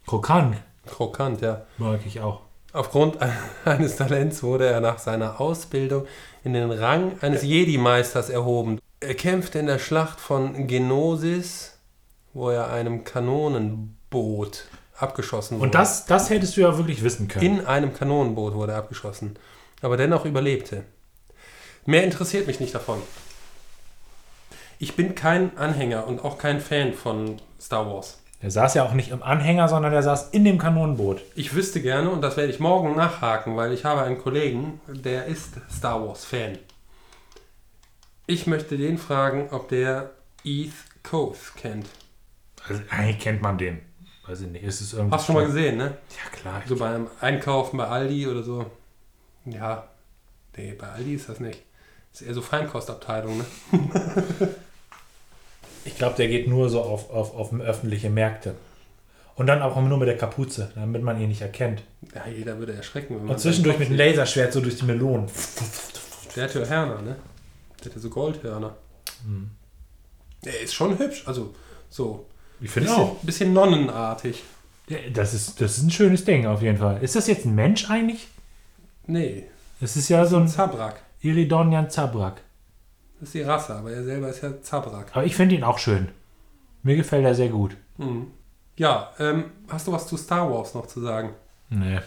Krokant
Krokant, ja.
mag ich auch.
Aufgrund eines Talents wurde er nach seiner Ausbildung in den Rang eines Jedi-Meisters erhoben. Er kämpfte in der Schlacht von Genosis, wo er einem Kanonenboot abgeschossen wurde.
Und das, das hättest du ja wirklich wissen können.
In einem Kanonenboot wurde er abgeschossen, aber dennoch überlebte. Mehr interessiert mich nicht davon. Ich bin kein Anhänger und auch kein Fan von Star Wars.
Der saß ja auch nicht im Anhänger, sondern der saß in dem Kanonenboot.
Ich wüsste gerne, und das werde ich morgen nachhaken, weil ich habe einen Kollegen, der ist Star Wars-Fan. Ich möchte den fragen, ob der Eth Koth kennt.
Also, eigentlich kennt man den. Weiß ich nicht. Ist es irgendwie
Hast du schon mal gesehen, ne?
Ja, klar.
So beim Einkaufen bei Aldi oder so. Ja, nee, bei Aldi ist das nicht. Ist eher so Feinkostabteilung, ne?
Ich glaube, der geht nur so auf, auf, auf öffentliche Märkte. Und dann auch nur mit der Kapuze, damit man ihn nicht erkennt.
Ja, jeder würde erschrecken. Wenn man
Und zwischendurch mit dem Laserschwert so durch die Melonen.
Der hat ja Hörner, ne? Der hat so Goldhörner.
Hm.
Der ist schon hübsch. Also, so.
Ich finde auch.
bisschen nonnenartig.
Ja, Das ist, das ist ein schönes Ding auf jeden Fall. Ist das jetzt ein Mensch eigentlich?
Nee,
Es ist ja so ein
Zabrak.
Iridonian Zabrak.
Das ist die Rasse, aber er selber ist ja Zabrak.
Aber ich finde ihn auch schön. Mir gefällt er sehr gut.
Mhm. Ja, ähm, hast du was zu Star Wars noch zu sagen?
Nee.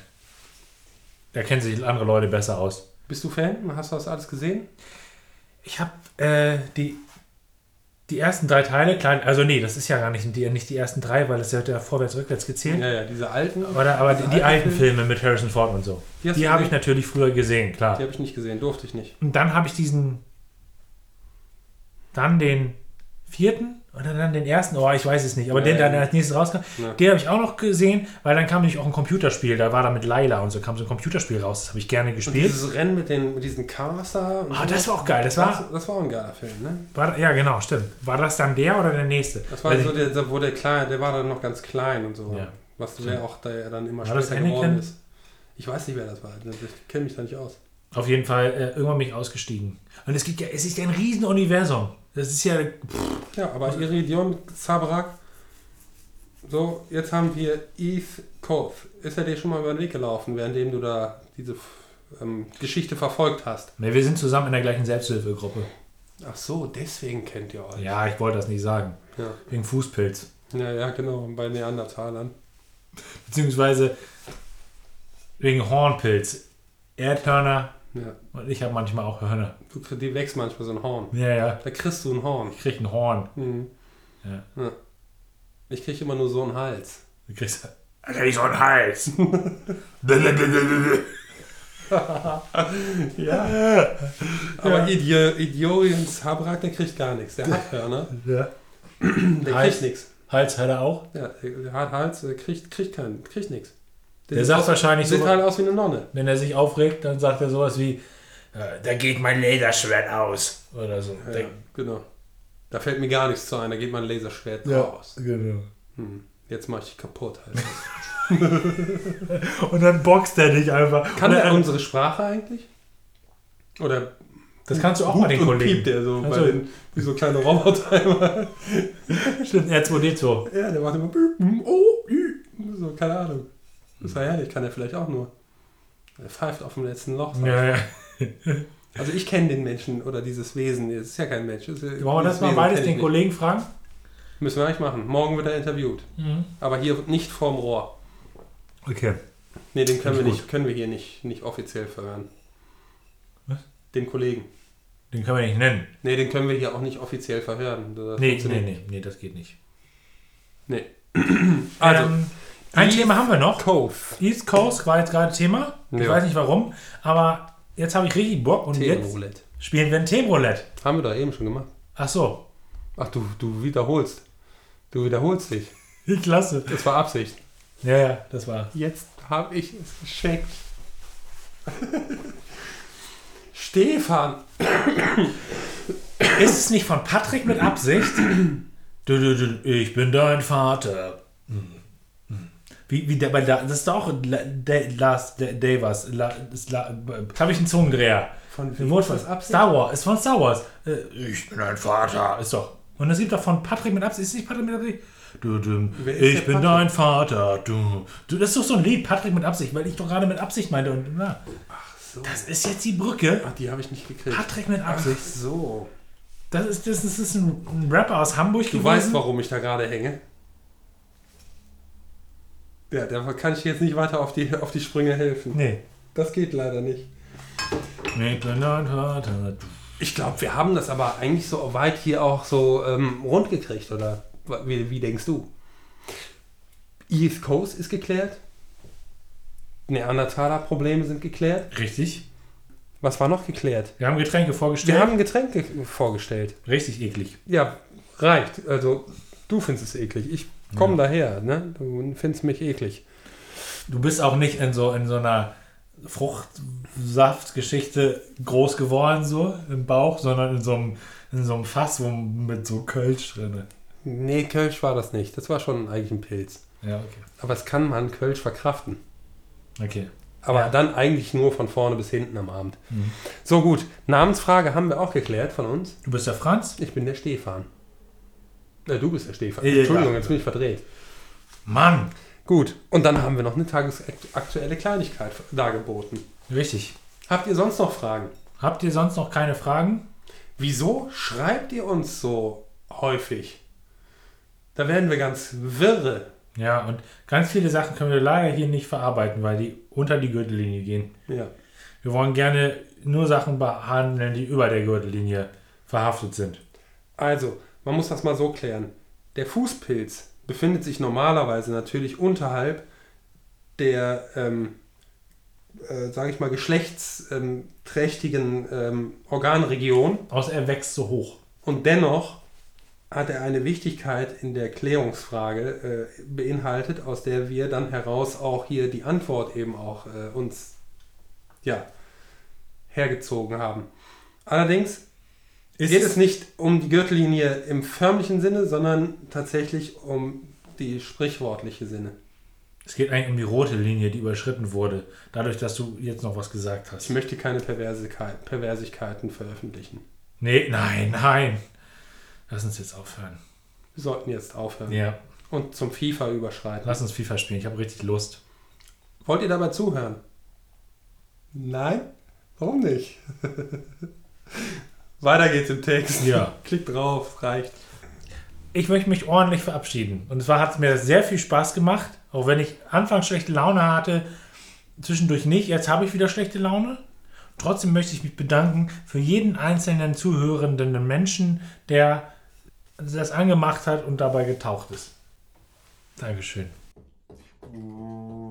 Da kennen sich andere Leute besser aus.
Bist du Fan? Hast du das alles gesehen?
Ich habe äh, die, die ersten drei Teile, klein, also nee, das ist ja gar nicht die, nicht die ersten drei, weil es wird ja vorwärts, rückwärts gezählt.
Ja, ja, diese alten.
Aber, aber die, die alten
Filme,
Filme mit Harrison Ford und so.
Die,
Die habe ich natürlich früher gesehen, klar.
Die habe ich nicht gesehen, durfte ich nicht.
Und dann habe ich diesen. Dann den vierten oder dann den ersten, oh, ich weiß es nicht, aber
Ja,
den, der
ja.
als nächstes rauskam,
Ja.
den habe ich auch noch gesehen, weil dann kam nämlich auch ein Computerspiel, da war da mit Laila und so kam so ein Computerspiel raus, das habe ich gerne
Und
gespielt.
dieses Rennen mit, den, mit diesen Cars da. und
Ah, das war auch geil, das war,
das, war auch ein geiler Film, ne?
war, ja genau, stimmt. War das dann der oder der nächste?
Das war
Weil
so der, wo der klein, der war dann noch ganz klein und so.
Ja.
Was der auch der dann immer
War
später geworden ist. Ich weiß nicht, wer das war. Ich kenne mich da nicht aus.
Auf jeden Fall äh, irgendwann bin ich ausgestiegen. Und es gibt ja, es ist ja ein Riesenuniversum. Das ist ja,
Ja, aber Iridion Zabrak. So, jetzt haben wir Eth Koth. Ist er dir schon mal über den Weg gelaufen, währenddem du da diese ähm, Geschichte verfolgt hast?
ne, wir sind zusammen in der gleichen Selbsthilfegruppe.
Ach so, deswegen kennt ihr euch.
Ja, ich wollte das nicht sagen.
Ja,
Wegen Fußpilz.
ja, ja genau, bei Neandertalern.
Beziehungsweise wegen Hornpilz. Erdhörner
Ja,
und ich habe manchmal auch Hörner.
du, die wächst manchmal so ein Horn.
Ja, ja.
Da kriegst du ein Horn.
Ich krieg ein Horn.
Mhm.
Ja.
Ich krieg immer nur so einen Hals.
Du kriegst. Ich so einen Hals.
Ja. Aber Idi Idiorien Zabrak, der kriegt gar nichts. Der hat Hörner.
ja.
Der
Hals.
kriegt nichts.
Hals hat er auch.
Ja, der hat Hals, der kriegt, kriegt keinen, kriegt nichts.
Der
sieht
sagt
aus,
wahrscheinlich
sieht
so,
halt aus wie eine Nonne.
wenn er sich aufregt, dann sagt er sowas wie, äh, da geht mein Laserschwert aus. Oder so.
Ja, genau. Da fällt mir gar nichts zu ein, da geht mein Laserschwert
Ja,
raus.
genau.
Hm. Jetzt mach ich dich kaputt. Halt.
Und dann boxt er dich einfach.
Kann der
er-
unsere Sprache eigentlich? Oder
Das kannst du auch mal den Kollegen.
piept der so
Ach
bei
so.
den, wie so kleine Roboter immer.
Stimmt, R2D2.
Ja, der macht immer mm, oh, so, keine Ahnung. Das war herrlich, kann er vielleicht auch nur. Er pfeift auf dem letzten Loch.
Ja, ja.
Also ich kenne den Menschen oder dieses Wesen, es ist ja kein Mensch. ja-
Wollen wir das mal
Wesen
beides den Kollegen fragen?
Müssen wir eigentlich machen. Morgen wird er interviewt.
Mhm.
Aber hier nicht vorm Rohr.
Okay.
Nee, den können wir, nicht, können wir hier nicht, nicht offiziell verhören.
Was?
Den Kollegen.
Den können wir nicht nennen.
Nee, den können wir hier auch nicht offiziell verhören. Das
Nee, nee, nee, nee, das geht nicht.
Nee. Also,
ähm, ein
East
Thema haben wir noch.
Cove.
East Coast war jetzt gerade Thema. Ich
Ja.
weiß nicht warum, aber jetzt habe ich richtig Bock und jetzt spielen wir ein Themenroulette.
Haben wir doch eben schon gemacht.
Ach so.
Ach, du, du wiederholst. Du wiederholst dich.
Klasse.
Das war Absicht.
Ja, ja, das war.
Jetzt habe ich es gescheckt. Stefan.
Ist es nicht von Patrick mit Absicht? Du, du, du, ich bin dein Vater. Wie, wie der, da, das ist doch Last Davis. Jetzt habe ich einen Zungendreher.
Von
Ein Wort von Star Wars. Ist von Star Wars. Äh, Ich bin dein Vater. Ist doch. Und das gibt doch von Patrick mit Absicht. Ist nicht Patrick mit Absicht? Du, du,
ist
ich bin
Patrick?
dein Vater. Du, du. Das ist doch so ein Lied, Patrick mit Absicht, weil ich doch gerade mit Absicht meinte. Und, na,
Ach so.
das ist jetzt die Brücke.
Ach, die habe ich nicht gekriegt.
Patrick mit
Ach
Absicht.
so.
Das ist, das ist, das ist ein, ein Rapper aus Hamburg
Du weißt, warum ich da gerade hänge. Ja, da kann ich jetzt nicht weiter auf die, auf die Sprünge helfen.
Nee.
Das geht leider nicht. Ich glaube, wir haben das aber eigentlich so weit hier auch so ähm, rund gekriegt, oder wie, wie denkst du? East Coast ist geklärt. Neandertaler-Probleme sind geklärt.
Richtig.
Was war noch geklärt?
Wir haben Getränke vorgestellt.
Wir haben Getränke vorgestellt.
Richtig eklig.
Ja, reicht. Also, du findest es eklig. Ich komme daher, ne? Du findest mich eklig.
Du bist auch nicht in so, in so einer Fruchtsaftgeschichte groß geworden, so im Bauch, sondern in so einem, in so einem Fass wo, mit so Kölsch drin.
Nee, Kölsch war das nicht. Das war schon eigentlich ein Pilz.
Ja, okay.
Aber es kann man Kölsch verkraften.
Okay.
Aber
Ja.
dann eigentlich nur von vorne bis hinten am Abend.
Mhm.
So gut, Namensfrage haben wir auch geklärt von uns.
Du bist der Franz?
Ich bin der Stefan. Äh, du bist der Stefan.
Ja,
Entschuldigung,
ja.
jetzt bin ich verdreht.
Mann!
Gut, und dann haben wir noch eine tagesaktuelle Kleinigkeit dargeboten.
Richtig.
Habt ihr sonst noch Fragen?
Habt ihr sonst noch keine Fragen?
Wieso schreibt ihr uns so häufig? Da werden wir ganz wirre.
Ja, und ganz viele Sachen können wir leider hier nicht verarbeiten, weil die unter die Gürtellinie gehen.
Ja.
Wir wollen gerne nur Sachen behandeln, die über der Gürtellinie verhaftet sind.
Also, man muss das mal so klären. Der Fußpilz befindet sich normalerweise natürlich unterhalb der, ähm, äh, sage ich mal, geschlechtsträchtigen ähm, Organregion
Außer er wächst so hoch.
und dennoch hat er eine Wichtigkeit in der Klärungsfrage äh, beinhaltet, aus der wir dann heraus auch hier die Antwort eben auch äh, uns ja, hergezogen haben. Allerdings geht es nicht um die Gürtellinie im förmlichen Sinne, sondern tatsächlich um die sprichwörtliche Sinne.
Es geht eigentlich um die rote Linie, die überschritten wurde, dadurch, dass du jetzt noch was gesagt
Ich
hast.
möchte keine Perversigkeit, Perversigkeiten veröffentlichen.
Nee, nein, nein. Lass uns jetzt aufhören.
Wir sollten jetzt aufhören
Ja,
und zum FIFA überschreiten.
lass uns FIFA spielen. Ich habe richtig Lust.
Wollt ihr dabei zuhören? Nein? Warum nicht? Weiter geht's im Text.
Ja.
Klickt drauf, es reicht.
Ich möchte mich ordentlich verabschieden. Und zwar hat es mir sehr viel Spaß gemacht, auch wenn ich anfangs schlechte Laune hatte, zwischendurch nicht. Jetzt habe ich wieder schlechte Laune. Trotzdem möchte ich mich bedanken für jeden einzelnen zuhörenden Menschen, der das angemacht hat und dabei getaucht ist. Dankeschön.
Mm.